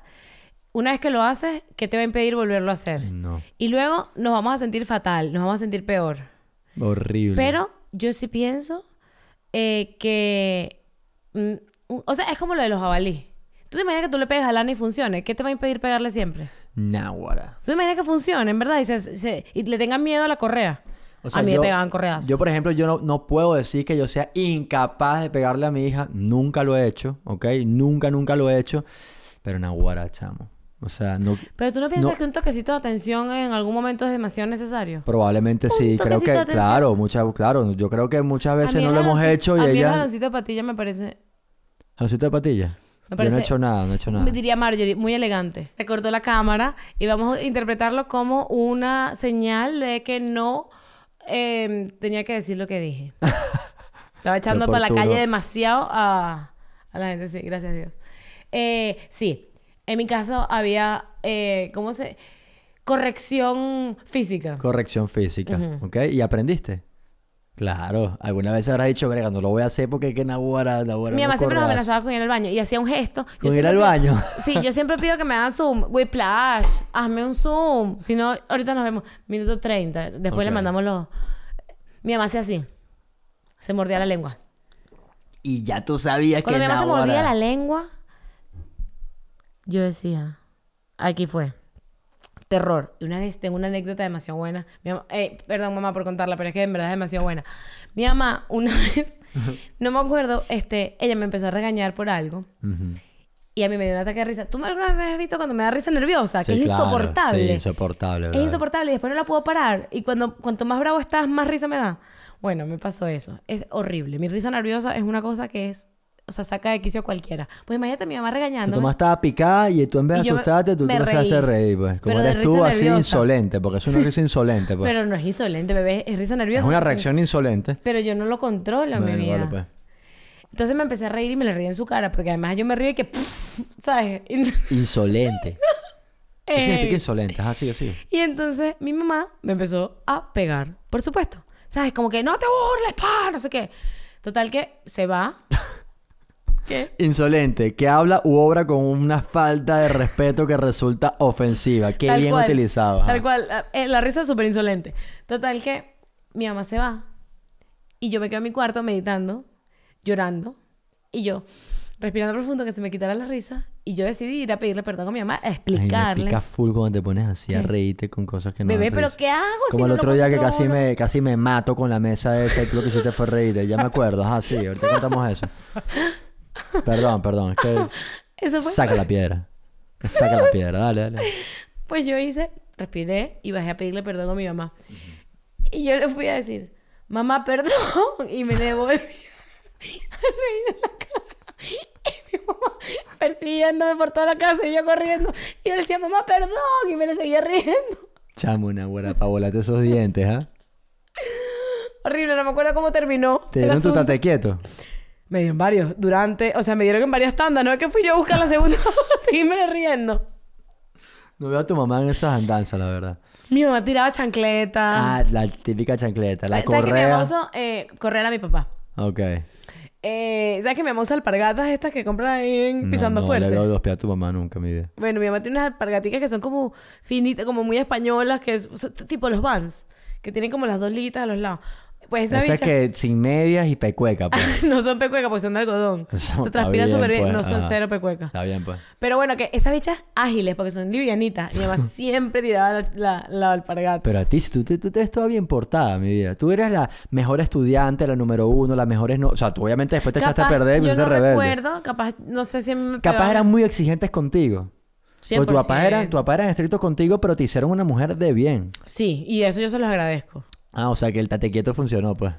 S2: una vez que lo haces, ¿qué te va a impedir volverlo a hacer?
S1: No.
S2: Y luego nos vamos a sentir fatal, nos vamos a sentir peor.
S1: Horrible.
S2: Pero yo sí pienso eh, que... mm, o sea, es como lo de los jabalí. ¿Tú te imaginas que tú le pegas a lana y funcione? ¿Qué te va a impedir pegarle siempre?
S1: Náguara.
S2: ¿Tú te imaginas que funcione, en verdad? Y, se- se- y le tengan miedo a la correa.
S1: O sea,
S2: a mí
S1: yo-
S2: me pegaban correas.
S1: Yo, por ejemplo, yo no, no puedo decir que yo sea incapaz de pegarle a mi hija. Nunca lo he hecho, ¿ok? Nunca, nunca lo he hecho. Pero Nahuara, chamo. O sea, no...
S2: Pero tú no piensas
S1: No.
S2: que un toquecito de atención en algún momento es demasiado necesario.
S1: Probablemente sí.
S2: Un
S1: Creo que, claro, muchas, claro. Yo creo que muchas veces no lo hemos hecho y
S2: a mí el jaloncito de patilla me parece...
S1: ¿Jaloncito de patilla?
S2: Me
S1: Yo no
S2: parece-
S1: he hecho nada, no he hecho nada.
S2: Me diría Marjorie, muy elegante. Recortó la cámara y vamos a interpretarlo como una señal de que no eh, tenía que decir lo que dije. Estaba echando para la calle demasiado a, a la gente, sí, gracias a Dios. Eh, sí, en mi caso había, eh, ¿cómo se...? Corrección física.
S1: Corrección física, ¿ok? ¿Y aprendiste? Claro, alguna vez habrá dicho, Grega, no lo voy a hacer porque es que Nahuara, Nahuara
S2: Mi
S1: no
S2: mamá siempre nos
S1: corras".
S2: amenazaba con ir al baño y hacía un gesto. Yo
S1: ¿Con ir al
S2: pido-
S1: baño?
S2: Sí, yo siempre pido que me hagan zoom. Whiplash, hazme un zoom. Si no, ahorita nos vemos. Minuto 30. Después le mandamos los... Mi mamá hacía así. Se mordía la lengua.
S1: Y ya tú sabías
S2: Cuando
S1: que
S2: mi mamá se mordía
S1: Nahuara-
S2: la lengua, yo decía, aquí fue. Terror. Y una vez tengo una anécdota demasiado buena. Mi mamá- eh, perdón, mamá, por contarla, pero es que en verdad es demasiado buena. Mi mamá, una vez, no me acuerdo, este, ella me empezó a regañar por algo.
S1: Ujú.
S2: Y a mí me dio un ataque de risa. ¿Tú me alguna vez has visto cuando me da risa nerviosa?
S1: Sí,
S2: que es
S1: claro.
S2: insoportable.
S1: Sí, insoportable.
S2: Es insoportable y después no la puedo parar. Y cuando cuanto más bravo estás, más risa me da. Bueno, me pasó eso. Es horrible. Mi risa nerviosa es una cosa que es... O sea, saca de quicio a cualquiera. Pues imagínate a mi mamá
S1: Tu
S2: regañándome.
S1: mamá estaba picada y tú en vez de asustarte, tú te empezaste a
S2: reí.
S1: reír, pues. Como eres tú, así
S2: nerviosa.
S1: insolente, porque es una risa insolente, pues.
S2: Pero no es insolente, bebé. Es risa
S1: es
S2: nerviosa.
S1: una
S2: porque-
S1: reacción insolente.
S2: Pero yo no lo controlo mi vida.
S1: vale, pues.
S2: Entonces me empecé a reír y me le reí en su cara. Porque además yo me río y que... ¿Sabes?
S1: Insolente. ¿Qué significa insolente? Ajá, sigue, sigue.
S2: Y entonces mi mamá me empezó a pegar, por supuesto. ¿Sabes? Como que no te burles, pa, no sé qué. Total que se va. ¿Qué?
S1: Insolente, que habla u obra con una falta de respeto que resulta ofensiva. Qué
S2: Tal
S1: bien
S2: cual,
S1: utilizado.
S2: Tal cual. La, eh, la risa es súper insolente. Total que mi mamá se va. Y yo me quedo en mi cuarto meditando, llorando. Y yo, respirando profundo, que se me quitara la risa. Y yo decidí ir a pedirle perdón a mi mamá, a
S1: Ay, me
S2: explicarle.
S1: pica full cuando te pones así a reírte con cosas que no
S2: Bebé, pero. ¿qué hago si
S1: Como
S2: no
S1: el otro día que casi me, casi me mato con la mesa esa y tú lo que hiciste fue reírte. Ya me acuerdo. Ajá, sí. Ahorita contamos eso. Perdón, perdón. Es que...
S2: Eso fue.
S1: Saca la piedra. Saca la piedra. Dale, dale.
S2: Pues yo hice, respiré y bajé a pedirle perdón a mi mamá. Y yo le fui a decir, mamá, perdón. Y me le volví a reír en la cara. Y mi mamá persiguiéndome por toda la casa y yo corriendo. Y yo le decía, mamá, perdón. Y me le seguía riendo.
S1: Chamo, una buena pa' volarte esos dientes, ¿ah?
S2: Horrible, no me acuerdo cómo terminó.
S1: Te dieron tu tate quieto.
S2: Me dieron varios, durante, o sea, me dieron en varias tandas. No es que fui yo a buscar la segunda seguirme riendo.
S1: No veo a tu mamá en esas andanzas, la verdad.
S2: Mi mamá tiraba chancletas.
S1: Ah, la típica chancleta. La
S2: ¿Sabes que mi
S1: correa.
S2: mamá usó? Eh, correr a mi papá.
S1: Ok.
S2: Eh, ¿Sabes que mi mamá usa alpargatas estas que compran ahí en
S1: No,
S2: Pisando
S1: no,
S2: Fuerte?
S1: le doy dos pies a tu mamá nunca mi vida.
S2: Bueno, mi mamá tiene unas alpargaticas que son como finitas, como muy españolas, que es o sea, tipo los Vans, que tienen como las dos litas a los lados. Pues esa
S1: Esa
S2: bicha...
S1: que sin medias y pecueca, pues.
S2: no son pecuecas porque son de algodón. Se
S1: está
S2: transpira
S1: bien,
S2: súper bien.
S1: pues.
S2: No son
S1: Ajá.
S2: cero pecuecas.
S1: Está bien, pues.
S2: Pero bueno, que esas bichas ágiles porque son livianitas. Mi mamá siempre tiraba la, la, la alpargata.
S1: Pero a ti, si tú, te- tú te ves toda bien portada, mi vida. Tú eres la mejor estudiante, la número uno, las mejores no... O sea, tú obviamente después te echaste a perder y
S2: yo no
S1: rebelde.
S2: recuerdo, capaz, no sé si me
S1: Capaz eran muy exigentes contigo. Porque tu papá, era,
S2: 100%.
S1: tu papá era estricto contigo, pero te hicieron una mujer de bien.
S2: Sí, y eso yo se los agradezco.
S1: Ah, o sea que el tate quieto funcionó, pues.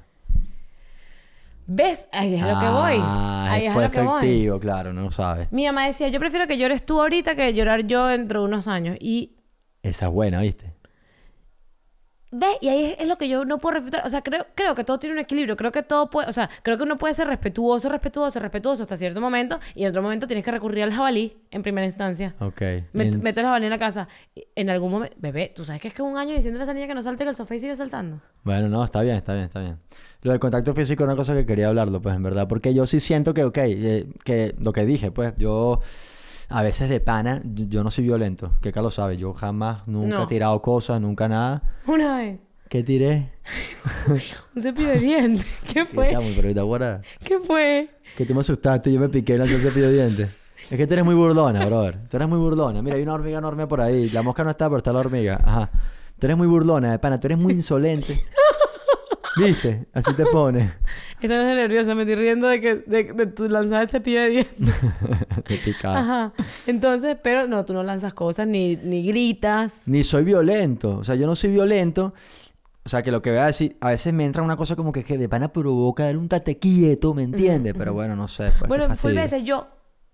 S2: ¿Ves? Ahí es a lo que voy.
S1: Ah,
S2: Ahí es a
S1: fue
S2: lo que voy.
S1: efectivo, claro, no lo sabes.
S2: Mi mamá decía, yo prefiero que llores tú ahorita que llorar yo dentro de unos años. Y,
S1: Esa es buena, ¿viste?
S2: ¿Ves? Y ahí es, es lo que yo no puedo refutar. O sea, creo, creo que todo tiene un equilibrio. Creo que todo puede... O sea, creo que uno puede ser respetuoso, respetuoso, respetuoso hasta cierto momento. Y en otro momento tienes que recurrir al jabalí en primera instancia.
S1: Ok.
S2: Met-
S1: En-
S2: Mete el jabalí en la casa. En algún momento... Bebé, ¿tú sabes que es que un año diciéndole a esa niña que no salte que el sofá y sigue saltando?
S1: Bueno, no, está bien, está bien, está bien. Lo del contacto físico es una cosa que quería hablarlo, pues, en verdad. Porque yo sí siento que, ok, eh, que lo que dije, pues, yo... A veces de pana, yo, no soy violento. Que Carlos sabe. Yo jamás, nunca
S2: No.
S1: he tirado cosas, nunca nada.
S2: Una vez.
S1: ¿Qué tiré?
S2: Un cepillo de dientes. ¿Qué
S1: ¿Qué
S2: fue?
S1: estamos, pero.
S2: ¿Qué fue?
S1: Que tú me asustaste y yo me piqué en el cepillo de dientes. Es que tú eres muy burlona, brother. Tú eres muy burlona. Mira, hay una hormiga enorme por ahí. La mosca no está, pero está la hormiga. Ajá. Tú eres muy burlona, de pana. Tú eres muy insolente. ¿Viste? Así te pones.
S2: Estaba nerviosa, me estoy riendo de que de, de tu lanzar el cepillo de dientes.
S1: Te picaba.
S2: Ajá. Entonces, pero no, tú no lanzas cosas ni, ni gritas.
S1: Ni soy violento. O sea, yo no soy violento. O sea, que lo que voy a decir, a veces me entra una cosa como que, que de pana provoca dar un tate quieto, ¿me entiendes? Pero bueno, no sé. Pues,
S2: bueno, full veces yo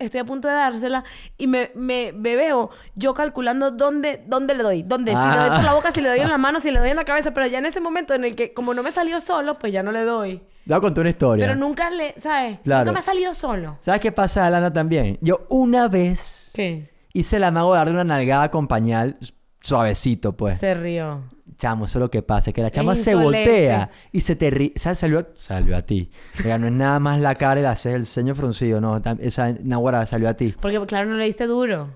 S2: estoy a punto de dársela y me, me, me veo yo calculando dónde, dónde le doy. Dónde, si le doy por la boca, si le doy en la mano, si le doy en la cabeza. Pero ya en ese momento en el que, como no me salió solo, pues ya no le doy.
S1: Voy a contar una historia.
S2: Pero nunca le, ¿sabes?
S1: Claro.
S2: Nunca me ha salido solo.
S1: ¿Sabes qué pasa, Alana, también? Yo una vez
S2: ¿Qué?
S1: hice la mago de darle una nalgada con pañal. Suavecito, pues.
S2: Se rió.
S1: Chamo, eso es lo que pasa, que la chama se voltea y se te ríe. O sea, salió a, salió a ti. Oiga, no es nada más la cara y haces el ceño fruncido, no. Esa Nahuara salió a ti.
S2: Porque, claro, no le diste duro.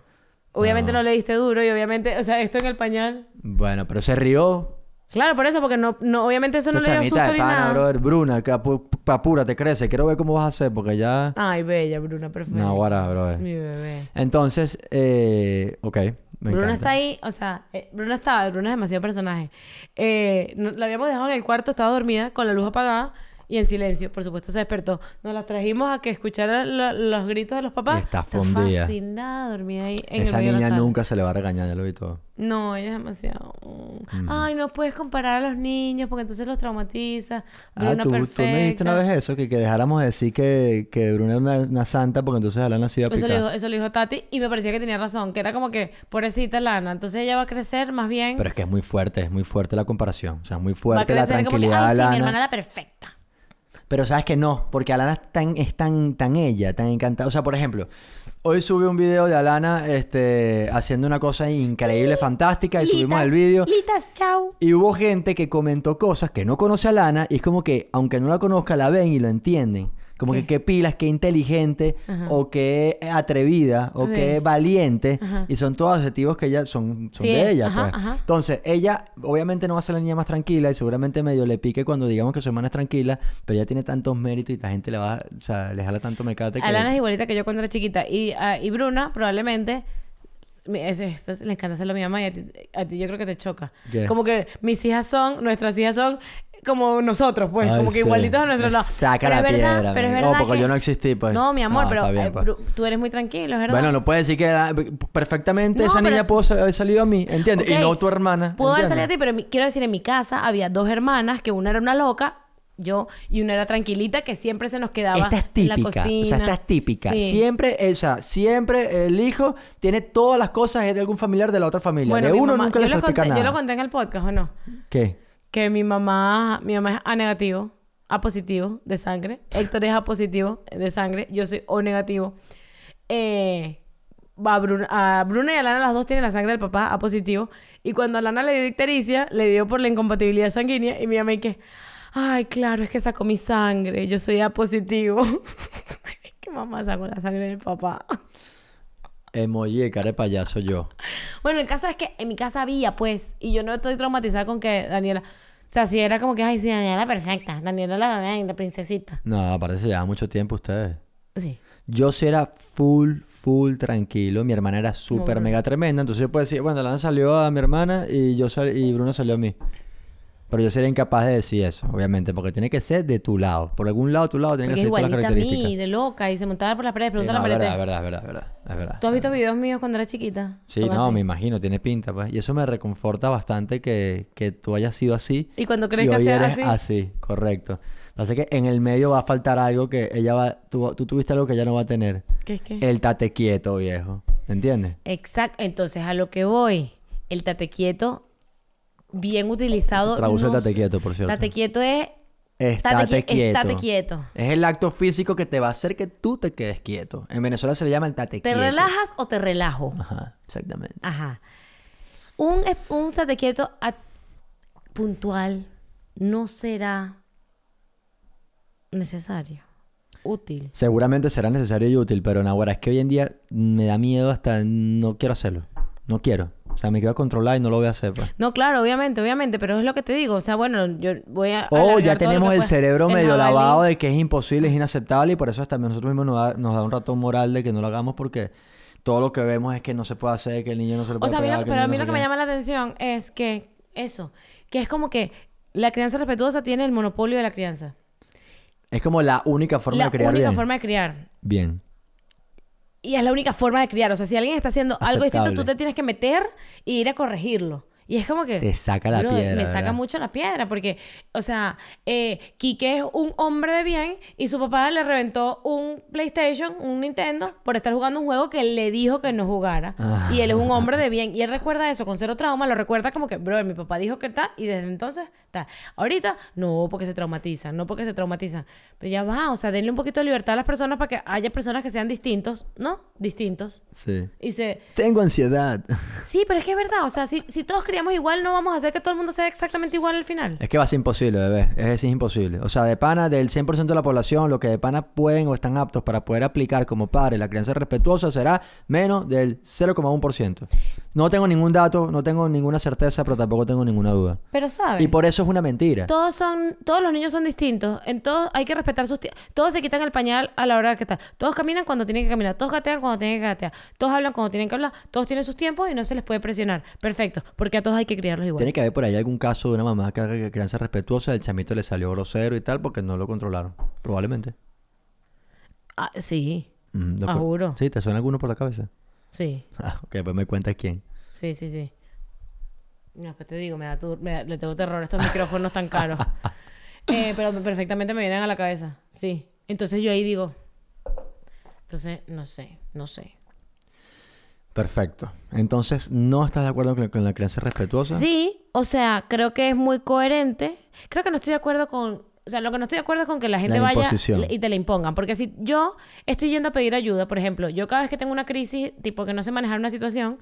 S2: Obviamente
S1: No.
S2: no le diste duro y obviamente, o sea, esto en el pañal.
S1: Bueno, pero se rió.
S2: Claro, por eso, porque no, no obviamente eso no le dio susto
S1: de
S2: ni
S1: pana,
S2: nada.
S1: brother. Bruna, que apu- apúrate, crece. Quiero ver cómo vas a hacer porque ya...
S2: Ay, bella, Bruna, perfecto.
S1: Nahuara, brother.
S2: Mi bebé.
S1: Entonces, eh, ok. Me
S2: Bruna
S1: encanta.
S2: está ahí, o sea, eh, Bruna estaba, Bruna es demasiado personaje. Eh, no- la habíamos dejado en el cuarto, estaba dormida, con la luz apagada y en silencio. Por supuesto, se despertó. Nos la trajimos a que escuchara lo- los gritos de los papás.
S1: Y está fundida.
S2: fascinada, dormida ahí en
S1: Esa
S2: el medio de la
S1: niña
S2: sala.
S1: nunca se le va a regañar, ya lo vi todo.
S2: No, ella es demasiado. Ay, no puedes comparar a los niños porque entonces los traumatiza.
S1: Ah,
S2: Bruna
S1: tú, tú me dijiste una
S2: perfecta.
S1: vez eso, que, que dejáramos de decir que, que Bruna era una, una santa porque entonces Alana se iba a
S2: Eso
S1: picar.
S2: le, dijo, eso le dijo Tati y me parecía que tenía razón, que era como que, pobrecita Lana, entonces ella va a crecer más bien.
S1: Pero es que es muy fuerte, es muy fuerte la comparación. O sea, es muy
S2: va a
S1: fuerte la
S2: crecer como que,
S1: tranquilidad
S2: ay,
S1: de
S2: sí, mi hermana la perfecta.
S1: Pero sabes que no, porque Alana es tan, es tan, tan ella, tan encantada. O sea, por ejemplo, hoy subí un video de Alana este, haciendo una cosa increíble, fantástica, y subimos el video.
S2: Litas, chau.
S1: Y hubo gente que comentó cosas que no conoce a Lana y es como que, aunque no la conozca, la ven y lo entienden. Como que qué pilas, qué inteligente,
S2: Ajá.
S1: o qué atrevida, o qué valiente.
S2: Ajá.
S1: Y son todos adjetivos que ella son, son
S2: Sí
S1: de ella,
S2: ajá,
S1: pues. Entonces, ella obviamente no va a ser la niña más tranquila y seguramente medio le pique cuando digamos que su hermana es tranquila, pero ella tiene tantos méritos y la gente le va, o sea, le jala tanto mecate que...
S2: Alana es igualita que yo cuando era chiquita. Y, ah, y Bruna, probablemente. es- es- le encanta hacerlo a mi mamá y a ti, a ti yo creo que te choca.
S1: ¿Qué?
S2: Como que mis hijas son, nuestras hijas son como nosotros, pues,
S1: Ay,
S2: como que
S1: sí.
S2: igualitos a nuestro lado.
S1: Saca
S2: Pero
S1: la
S2: es verdad,
S1: piedra,
S2: pero es verdad
S1: Oh, porque
S2: que-
S1: yo no existí, pues.
S2: No, mi amor, pero
S1: bien,
S2: eh,
S1: pues.
S2: Tú eres muy tranquilo, es verdad.
S1: Bueno, no puede decir que era- perfectamente
S2: No,
S1: esa
S2: pero-
S1: niña pudo haber salido a mí, ¿entiendes? Y no tu hermana.
S2: Pudo haber salido a ti, pero mi- quiero decir, en mi casa había dos hermanas, que una era una loca, yo, y una era tranquilita, que siempre se nos quedaba
S1: Esta es
S2: en la
S1: típica.
S2: cocina.
S1: O sea, esta es típica.
S2: Sí.
S1: Siempre, o sea, siempre el hijo tiene todas las cosas de algún familiar de la otra familia.
S2: Bueno,
S1: de uno
S2: mamá-
S1: nunca le salpica
S2: conté,
S1: nada.
S2: Yo lo conté en el podcast, ¿o no?
S1: ¿Qué?
S2: Que mi mamá, mi mamá es A negativo, A positivo de sangre. Héctor es A positivo de sangre. Yo soy O negativo. Eh, a, Bruna, a Bruna y a Lana las dos tienen la sangre del papá A positivo. Y cuando a Lana le dio ictericia, le dio por la incompatibilidad sanguínea. Y mi mamá y ay, claro, es que sacó mi sangre. Yo soy A positivo. que mamá sacó la sangre del papá.
S1: Emoji de cara de payaso yo.
S2: Bueno, el caso es que en mi casa había, pues, y yo no estoy traumatizada con que Daniela. O sea, si era como que, ay, sí, Daniela perfecta. Daniela la bebé, la princesita.
S1: No, parece que lleva mucho tiempo ustedes.
S2: Sí.
S1: Yo sí era full, full tranquilo. Mi hermana era súper mega tremenda. Entonces yo puedo decir, bueno, Lana salió a mi hermana y yo sal- y Bruno salió a mí. Pero yo sería incapaz de decir eso, obviamente, porque tiene que ser de tu lado. Por algún lado, tu lado, tiene
S2: Porque
S1: que ser todas las
S2: igualita a mí,
S1: características.
S2: de loca, y se montaba por las paredes,
S1: Sí,
S2: pregunta
S1: no,
S2: a la pared.
S1: es verdad, es verdad, es verdad, es verdad.
S2: ¿Tú has visto videos míos cuando era chiquita?
S1: Sí, no,
S2: así.
S1: me imagino, tiene pinta, pues. Y eso me reconforta bastante que, que tú hayas sido así.
S2: Y cuando crees
S1: y
S2: que
S1: hoy eres
S2: así.
S1: así, correcto. Pasa que en el medio va a faltar algo que ella va... Tú, tú tuviste algo que ella no va a tener.
S2: ¿Qué es qué?
S1: El tate quieto, viejo. ¿Entiendes?
S2: Exacto. Entonces, a lo que voy, el tate quieto, bien utilizado.
S1: Se traduce el
S2: no
S1: tate
S2: s-
S1: quieto, por cierto.
S2: Tate quieto es.
S1: Estate
S2: qui-
S1: quieto.
S2: estate quieto.
S1: Es el acto físico que te va a hacer que tú te quedes quieto. En Venezuela se le llama el tate
S2: ¿Te relajas o te relajo?
S1: Ajá, exactamente.
S2: Ajá. Un, un estate quieto a- puntual no será necesario, útil.
S1: Seguramente será necesario y útil, pero ahora es que hoy en día me da miedo hasta no quiero hacerlo. No quiero. O sea, me quedo controlar y no lo voy a hacer. pues.
S2: No, claro, obviamente, obviamente, pero es lo que te digo. O sea, bueno, yo voy a.
S1: O Oh, ya tenemos el
S2: pueda.
S1: cerebro
S2: El
S1: medio
S2: jabalí.
S1: lavado de que es imposible, es inaceptable y por eso hasta nosotros mismos nos da, nos da un ratón moral de que no lo hagamos porque todo lo que vemos es que no se puede hacer, que el niño no se le
S2: O
S1: puede
S2: sea, a mí lo
S1: pegar,
S2: que- pero a mí
S1: no
S2: lo que me llama la atención es que eso, que es como que la crianza respetuosa tiene el monopolio de la crianza.
S1: Es como la única forma
S2: la
S1: de criar
S2: única
S1: bien.
S2: forma de criar.
S1: Bien.
S2: Y es la única forma de criar. O sea, si alguien está haciendo algo distinto, tú te tienes que meter y ir a corregirlo. Y es como que...
S1: Te saca la
S2: bro,
S1: piedra,
S2: Me saca
S1: ¿verdad?
S2: mucho la piedra porque, o sea, eh, Quique es un hombre de bien y su papá le reventó un PlayStation, un Nintendo, por estar jugando un juego que él le dijo que no jugara.
S1: Ah.
S2: Y él es un hombre de bien. Y él recuerda eso con cero trauma, lo recuerda como que, bro, mi papá dijo que está y desde entonces está. Ahorita, no porque se traumatizan, no porque se traumatizan. Pero ya va, o sea, denle un poquito de libertad a las personas para que haya personas que sean distintos, ¿no? Distintos.
S1: Sí.
S2: Y se...
S1: Tengo ansiedad.
S2: Sí, pero es que es verdad. O sea, si, si todos igual, no vamos a hacer que todo el mundo sea exactamente igual al final.
S1: Es que va a ser imposible, bebé. Es decir, es imposible. O sea, de pana, del 100% de la población, lo que de pana pueden o están aptos para poder aplicar como padre la crianza respetuosa será menos del 0,1%. No tengo ningún dato, no tengo ninguna certeza, pero tampoco tengo ninguna duda.
S2: Pero, ¿sabes?
S1: Y por eso es una mentira.
S2: Todos son, todos los niños son distintos. En todos hay que respetar sus tiempos. Todos se quitan el pañal a la hora que está. Todos caminan cuando tienen que caminar. Todos gatean cuando tienen que gatear. Todos hablan cuando tienen que hablar. Todos tienen sus tiempos y no se les puede presionar. Perfecto. Porque a todos hay que criarlos igual.
S1: Tiene que haber por ahí algún caso de una mamá que haga crianza respetuosa, el chamito le salió grosero y tal porque no lo controlaron. Probablemente.
S2: Ah, sí.
S1: Mm, ¿lo
S2: Ah, juro.
S1: Sí, ¿te suena alguno por la cabeza?
S2: Sí.
S1: Ah, ok, pues me cuentas quién.
S2: Sí, sí, sí. No, pues te digo, me da tu- me da- le tengo terror a estos micrófonos tan caros. Eh, pero perfectamente me vienen a la cabeza. Sí. Entonces yo ahí digo. Entonces, no sé, no sé.
S1: Perfecto. Entonces, ¿no estás de acuerdo con la, con la crianza respetuosa?
S2: Sí, o sea, creo que es muy coherente. Creo que no estoy de acuerdo con... O sea, lo que no estoy de acuerdo es con que la gente
S1: La
S2: vaya y te la impongan. Porque si yo estoy yendo a pedir ayuda, por ejemplo, yo cada vez que tengo una crisis, tipo que no sé manejar una situación,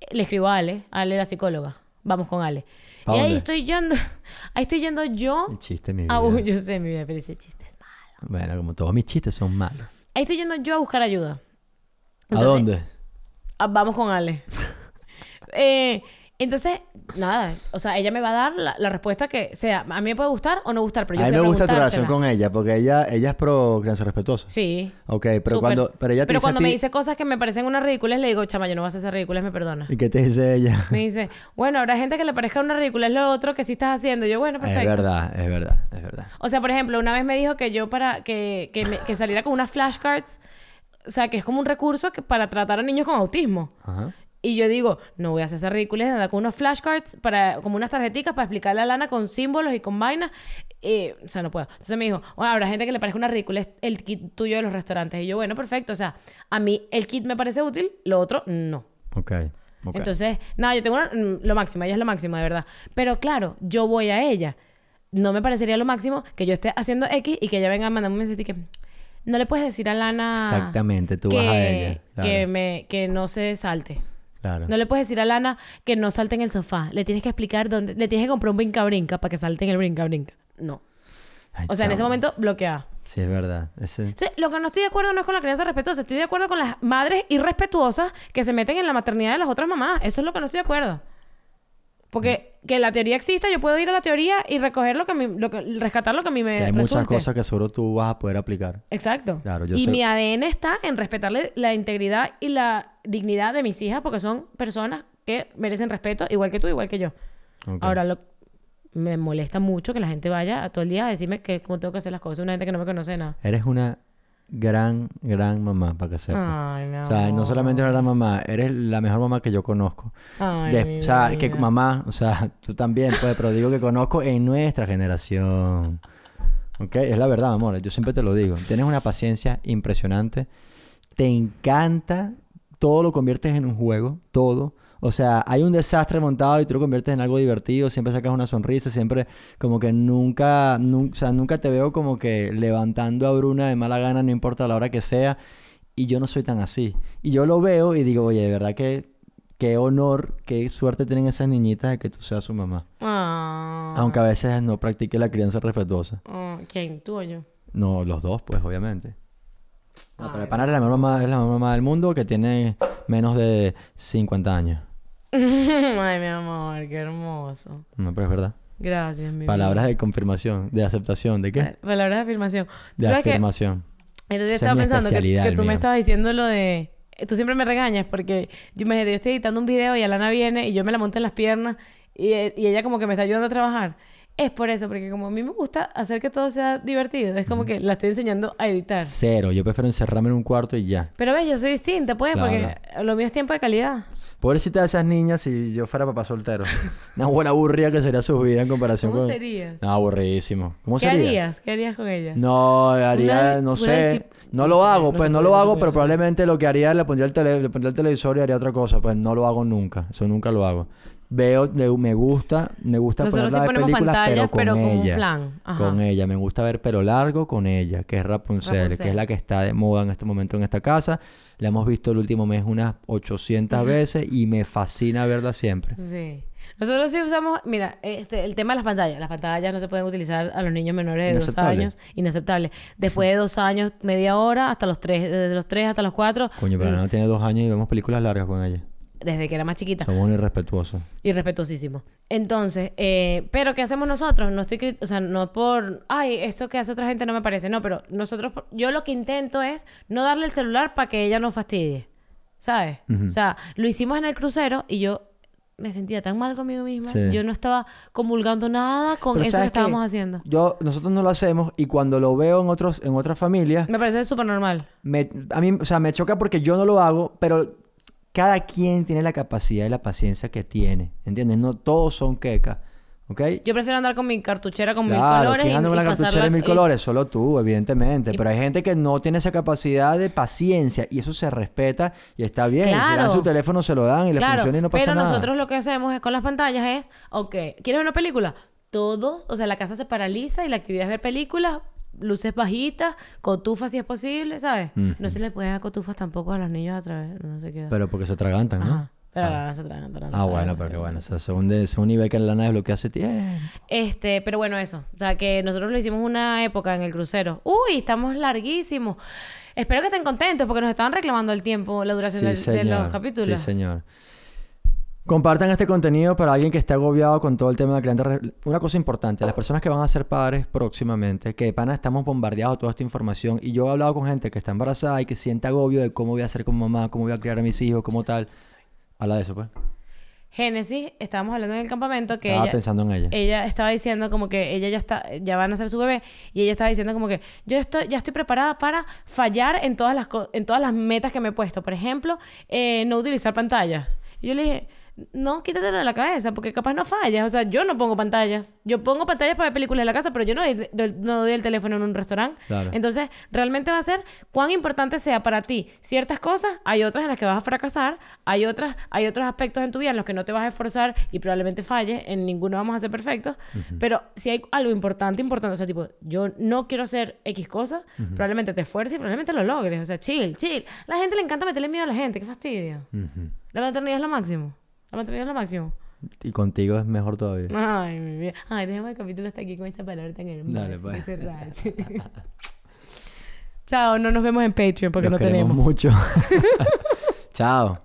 S2: eh, le escribo a Ale, a Ale la psicóloga. Vamos con Ale.
S1: ¿Pa
S2: Y ahí estoy yendo, ahí estoy yendo yo...
S1: El chiste, mi vida.
S2: uy, yo sé, mi vida, pero ese chiste es malo.
S1: Bueno, como todos mis chistes son malos.
S2: Ahí estoy yendo yo a buscar ayuda.
S1: ¿A dónde?
S2: Ah, vamos con Ale. Eh, entonces, nada, o sea, ella me va a dar la, la respuesta que sea. A mí me puede gustar o no gustar, pero yo
S1: a mí me gusta tu relación con ella porque ella, ella es pro crianza respetuosa.
S2: Sí.
S1: Ok, pero
S2: súper.
S1: cuando, pero ella te
S2: Pero
S1: dice a
S2: cuando me dice cosas que me parecen unas ridículas, le digo, chama, yo no voy a hacer esas ridículas, me perdona.
S1: ¿Y qué te dice ella?
S2: Me dice, bueno, habrá gente que le parezca una ridícula, es lo otro que sí estás haciendo. Yo, bueno, perfecto.
S1: Es verdad, es verdad, es verdad.
S2: O sea, por ejemplo, una vez me dijo que yo para que, que, me- que saliera con unas flashcards, o sea, que es como un recurso que, para tratar a niños con autismo.
S1: Ajá.
S2: Y yo digo, no voy a hacer esa ridiculez de andar con unos flashcards, para, como unas tarjeticas para explicarle a Lana con símbolos y con vainas. Eh, o sea, no puedo. Entonces me dijo, bueno, habrá gente que le parezca una ridiculez el kit tuyo de los restaurantes. Y yo, bueno, perfecto. O sea, a mí el kit me parece útil, lo otro no.
S1: Ok. ok.
S2: Entonces, nada, yo tengo una- mm, lo máximo, ella es lo máximo, de verdad. Pero claro, yo voy a ella. No me parecería lo máximo que yo esté haciendo X y que ella venga a mandarme un mensaje y que no le puedes decir a Lana
S1: Exactamente, tú
S2: que,
S1: vas a ella. Claro.
S2: que me que no se salte.
S1: Claro.
S2: No le puedes decir a Lana que no salte en el sofá. Le tienes que explicar dónde. Le tienes que comprar un brinca-brinca para que salte en el brinca-brinca. No.
S1: Ay,
S2: O sea, en ese momento, bloqueada.
S1: Sí, es verdad. Ese...
S2: Sí, lo que no estoy de acuerdo no es con la crianza respetuosa. Estoy de acuerdo con las madres irrespetuosas que se meten en la maternidad de las otras mamás. Eso es lo que no estoy de acuerdo. Porque que la teoría exista, yo puedo ir a la teoría y recoger lo que a mí, lo que, rescatar lo que a mí me
S1: Que hay muchas cosas que seguro tú vas a poder aplicar.
S2: Exacto.
S1: Claro, yo
S2: y
S1: sé-
S2: mi ADN está en respetarle la integridad y la dignidad de mis hijas porque son personas que merecen respeto, igual que tú, igual que yo. Ahora, lo, me molesta mucho que la gente vaya a todo el día a decirme que cómo tengo que hacer las cosas. Una gente que no me conoce de nada.
S1: Eres una gran, gran mamá, para que sepas.
S2: Ay,
S1: O sea, no solamente una gran mamá, eres la mejor mamá que yo conozco.
S2: Ay,
S1: De-
S2: mi
S1: o sea, que
S2: vida.
S1: mamá, o sea, tú también, pues, pero digo que conozco en nuestra generación. ¿Ok? Es la verdad, amor. Yo siempre te lo digo. Tienes una paciencia impresionante. Te encanta. Todo lo conviertes en un juego. Todo. O sea, hay un desastre montado y tú lo conviertes en algo divertido. Siempre sacas una sonrisa. Siempre como que nunca... nun- o sea, nunca te veo como que levantando a Bruna de mala gana, no importa la hora que sea. Y yo no soy tan así. Y yo lo veo y digo, oye, de verdad que qué honor, qué suerte tienen esas niñitas de que tú seas su mamá.
S2: Ah.
S1: Aunque a veces no practique la crianza respetuosa.
S2: Ah, ¿Quién? ¿Tú o yo?
S1: No, los dos, pues, obviamente. No, pero el es la mejor mamá, es la mejor mamá del mundo que tiene menos de 50 años.
S2: Ay, mi amor, qué hermoso.
S1: No, pero es verdad.
S2: Gracias, mi
S1: Palabras
S2: vida.
S1: de confirmación, de aceptación, ¿de qué?
S2: Pa- Palabras de afirmación. ¿Tú
S1: De
S2: que
S1: afirmación. Esa es
S2: estaba pensando que, que tú me
S1: mío.
S2: estabas diciendo lo de... Tú siempre me regañas porque yo me yo estoy editando un video y Alana viene y yo me la monto en las piernas y, y ella como que me está ayudando a trabajar. Es por eso, porque como a mí me gusta hacer que todo sea divertido, es como que la estoy enseñando a editar.
S1: Cero. Yo prefiero encerrarme en un cuarto y ya.
S2: Pero ves, yo soy distinta, pues,
S1: Claro.
S2: porque lo mío es tiempo de calidad.
S1: Pobrecita de esas niñas si yo fuera papá soltero. Una buena aburrida que sería su vida en comparación
S2: ¿Cómo
S1: con...
S2: serías?
S1: No, aburridísimo. ¿Cómo
S2: ¿Qué
S1: sería?
S2: harías? ¿Qué harías con ella?
S1: No, haría,
S2: Una-
S1: no sé. No lo hago,
S2: no
S1: pues no lo hago, pero probablemente lo que haría le pondría el, tele, le pondría el televisor y haría otra cosa. Pues no lo hago nunca. Eso nunca lo hago. Veo, me gusta, me gusta
S2: Nosotros sí ponemos
S1: películas,
S2: pantallas,
S1: pero con
S2: pero con un
S1: ella.
S2: plan. Ajá.
S1: Con ella. Me gusta ver pelo largo con ella, que es Rapunzel, que es la que está de moda en este momento en esta casa. La hemos visto el último mes unas 800 veces y me fascina verla siempre.
S2: Sí. Nosotros sí usamos, mira, este, el tema de las pantallas. Las pantallas no se pueden utilizar a los niños menores de dos años. Inaceptable. Después de dos años, media hora, hasta los tres, desde los tres hasta los cuatro.
S1: Coño, pero
S2: mm,
S1: no tiene dos años y vemos películas largas con ella.
S2: Desde que era más chiquita.
S1: Somos un irrespetuosos.
S2: Irrespetuosísimo. Entonces, eh, pero ¿qué hacemos nosotros? No estoy, o sea, no por, ay, esto que hace otra gente no me parece, no, pero nosotros, yo lo que intento es no darle el celular para que ella no fastidie, ¿sabes? O sea, lo hicimos en el crucero y yo me sentía tan mal conmigo misma,
S1: Sí.
S2: yo no estaba comulgando nada con
S1: Pero
S2: eso que estábamos haciendo.
S1: Yo, nosotros no lo hacemos y cuando lo veo en otros, en otras familias,
S2: Me parece súper normal.
S1: me, a mí, o sea, me choca porque yo no lo hago, pero cada quien tiene la capacidad y la paciencia que tiene, ¿entiendes? No todos son quecas, ¿ok?
S2: Yo prefiero andar con mi cartuchera con mil colores
S1: ¿quién anda con la cartuchera de mil
S2: y-
S1: colores? Solo tú, evidentemente.
S2: y-
S1: Pero hay gente que no tiene esa capacidad de paciencia y eso se respeta y está bien. Si dan
S2: Claro.
S1: su teléfono, se lo dan y le
S2: Claro,
S1: funciona y no pasa
S2: pero
S1: nada.
S2: nosotros lo que hacemos es con las pantallas es, ok, ¿quieres ver una película? Todos, o sea, la casa se paraliza y la actividad es ver películas, luces bajitas, cotufas si es posible, ¿sabes? No se le puede dar cotufas tampoco a los niños a través, no sé qué.
S1: Pero porque se atragantan, ¿no?
S2: Ajá. Pero no se tragan, no se
S1: Ah, bueno,
S2: no
S1: pero
S2: se
S1: que bueno. O sea, según, de, según nivel que la lana desbloquea hace tiempo.
S2: Este, pero bueno, eso. O sea, que nosotros lo hicimos una época en el crucero. Uy, estamos larguísimos. Espero que estén contentos porque nos estaban reclamando el tiempo, la duración
S1: Sí,
S2: del- de, los capítulos.
S1: Sí, señor. Compartan este contenido para alguien que esté agobiado con todo el tema de la cliente. Una cosa importante, las personas que van a ser padres próximamente, que de pana estamos bombardeados de toda esta información. Y yo he hablado con gente que está embarazada y que siente agobio de cómo voy a ser como mamá, cómo voy a criar a mis hijos, cómo tal. Habla de eso, pues.
S2: Génesis, estábamos hablando en el campamento que
S1: Estaba
S2: ella,
S1: pensando en ella.
S2: ella estaba diciendo como que ella ya está, ya van a ser su bebé y ella estaba diciendo como que yo estoy, ya estoy preparada para fallar en todas las en todas las metas que me he puesto. Por ejemplo, eh, no utilizar pantallas. Y yo le dije, no, quítatelo de la cabeza, porque capaz no fallas. O sea, yo no pongo pantallas. Yo pongo pantallas para ver películas en la casa, pero yo no doy, doy- no doy el teléfono en un restaurante.
S1: Claro.
S2: Entonces, realmente va a ser cuán importante sea para ti ciertas cosas. Hay otras en las que vas a fracasar. Hay otras, hay otros aspectos en tu vida en los que no te vas a esforzar y probablemente falles. En ninguno vamos a ser perfectos. Pero si hay algo importante, importante, o sea, tipo, yo no quiero hacer X cosas, probablemente te esfuerces y probablemente lo logres. O sea, chill, chill. La gente le encanta meterle miedo a la gente. Qué fastidio. La maternidad es lo máximo. La maternidad es lo máximo.
S1: Y contigo es mejor todavía.
S2: Ay, mi vida. Ay, déjame el capítulo hasta aquí con esta palabra tan hermosa.
S1: Dale, pues.
S2: Chao, no nos vemos en Patreon porque
S1: Los
S2: no tenemos.
S1: mucho. Chao.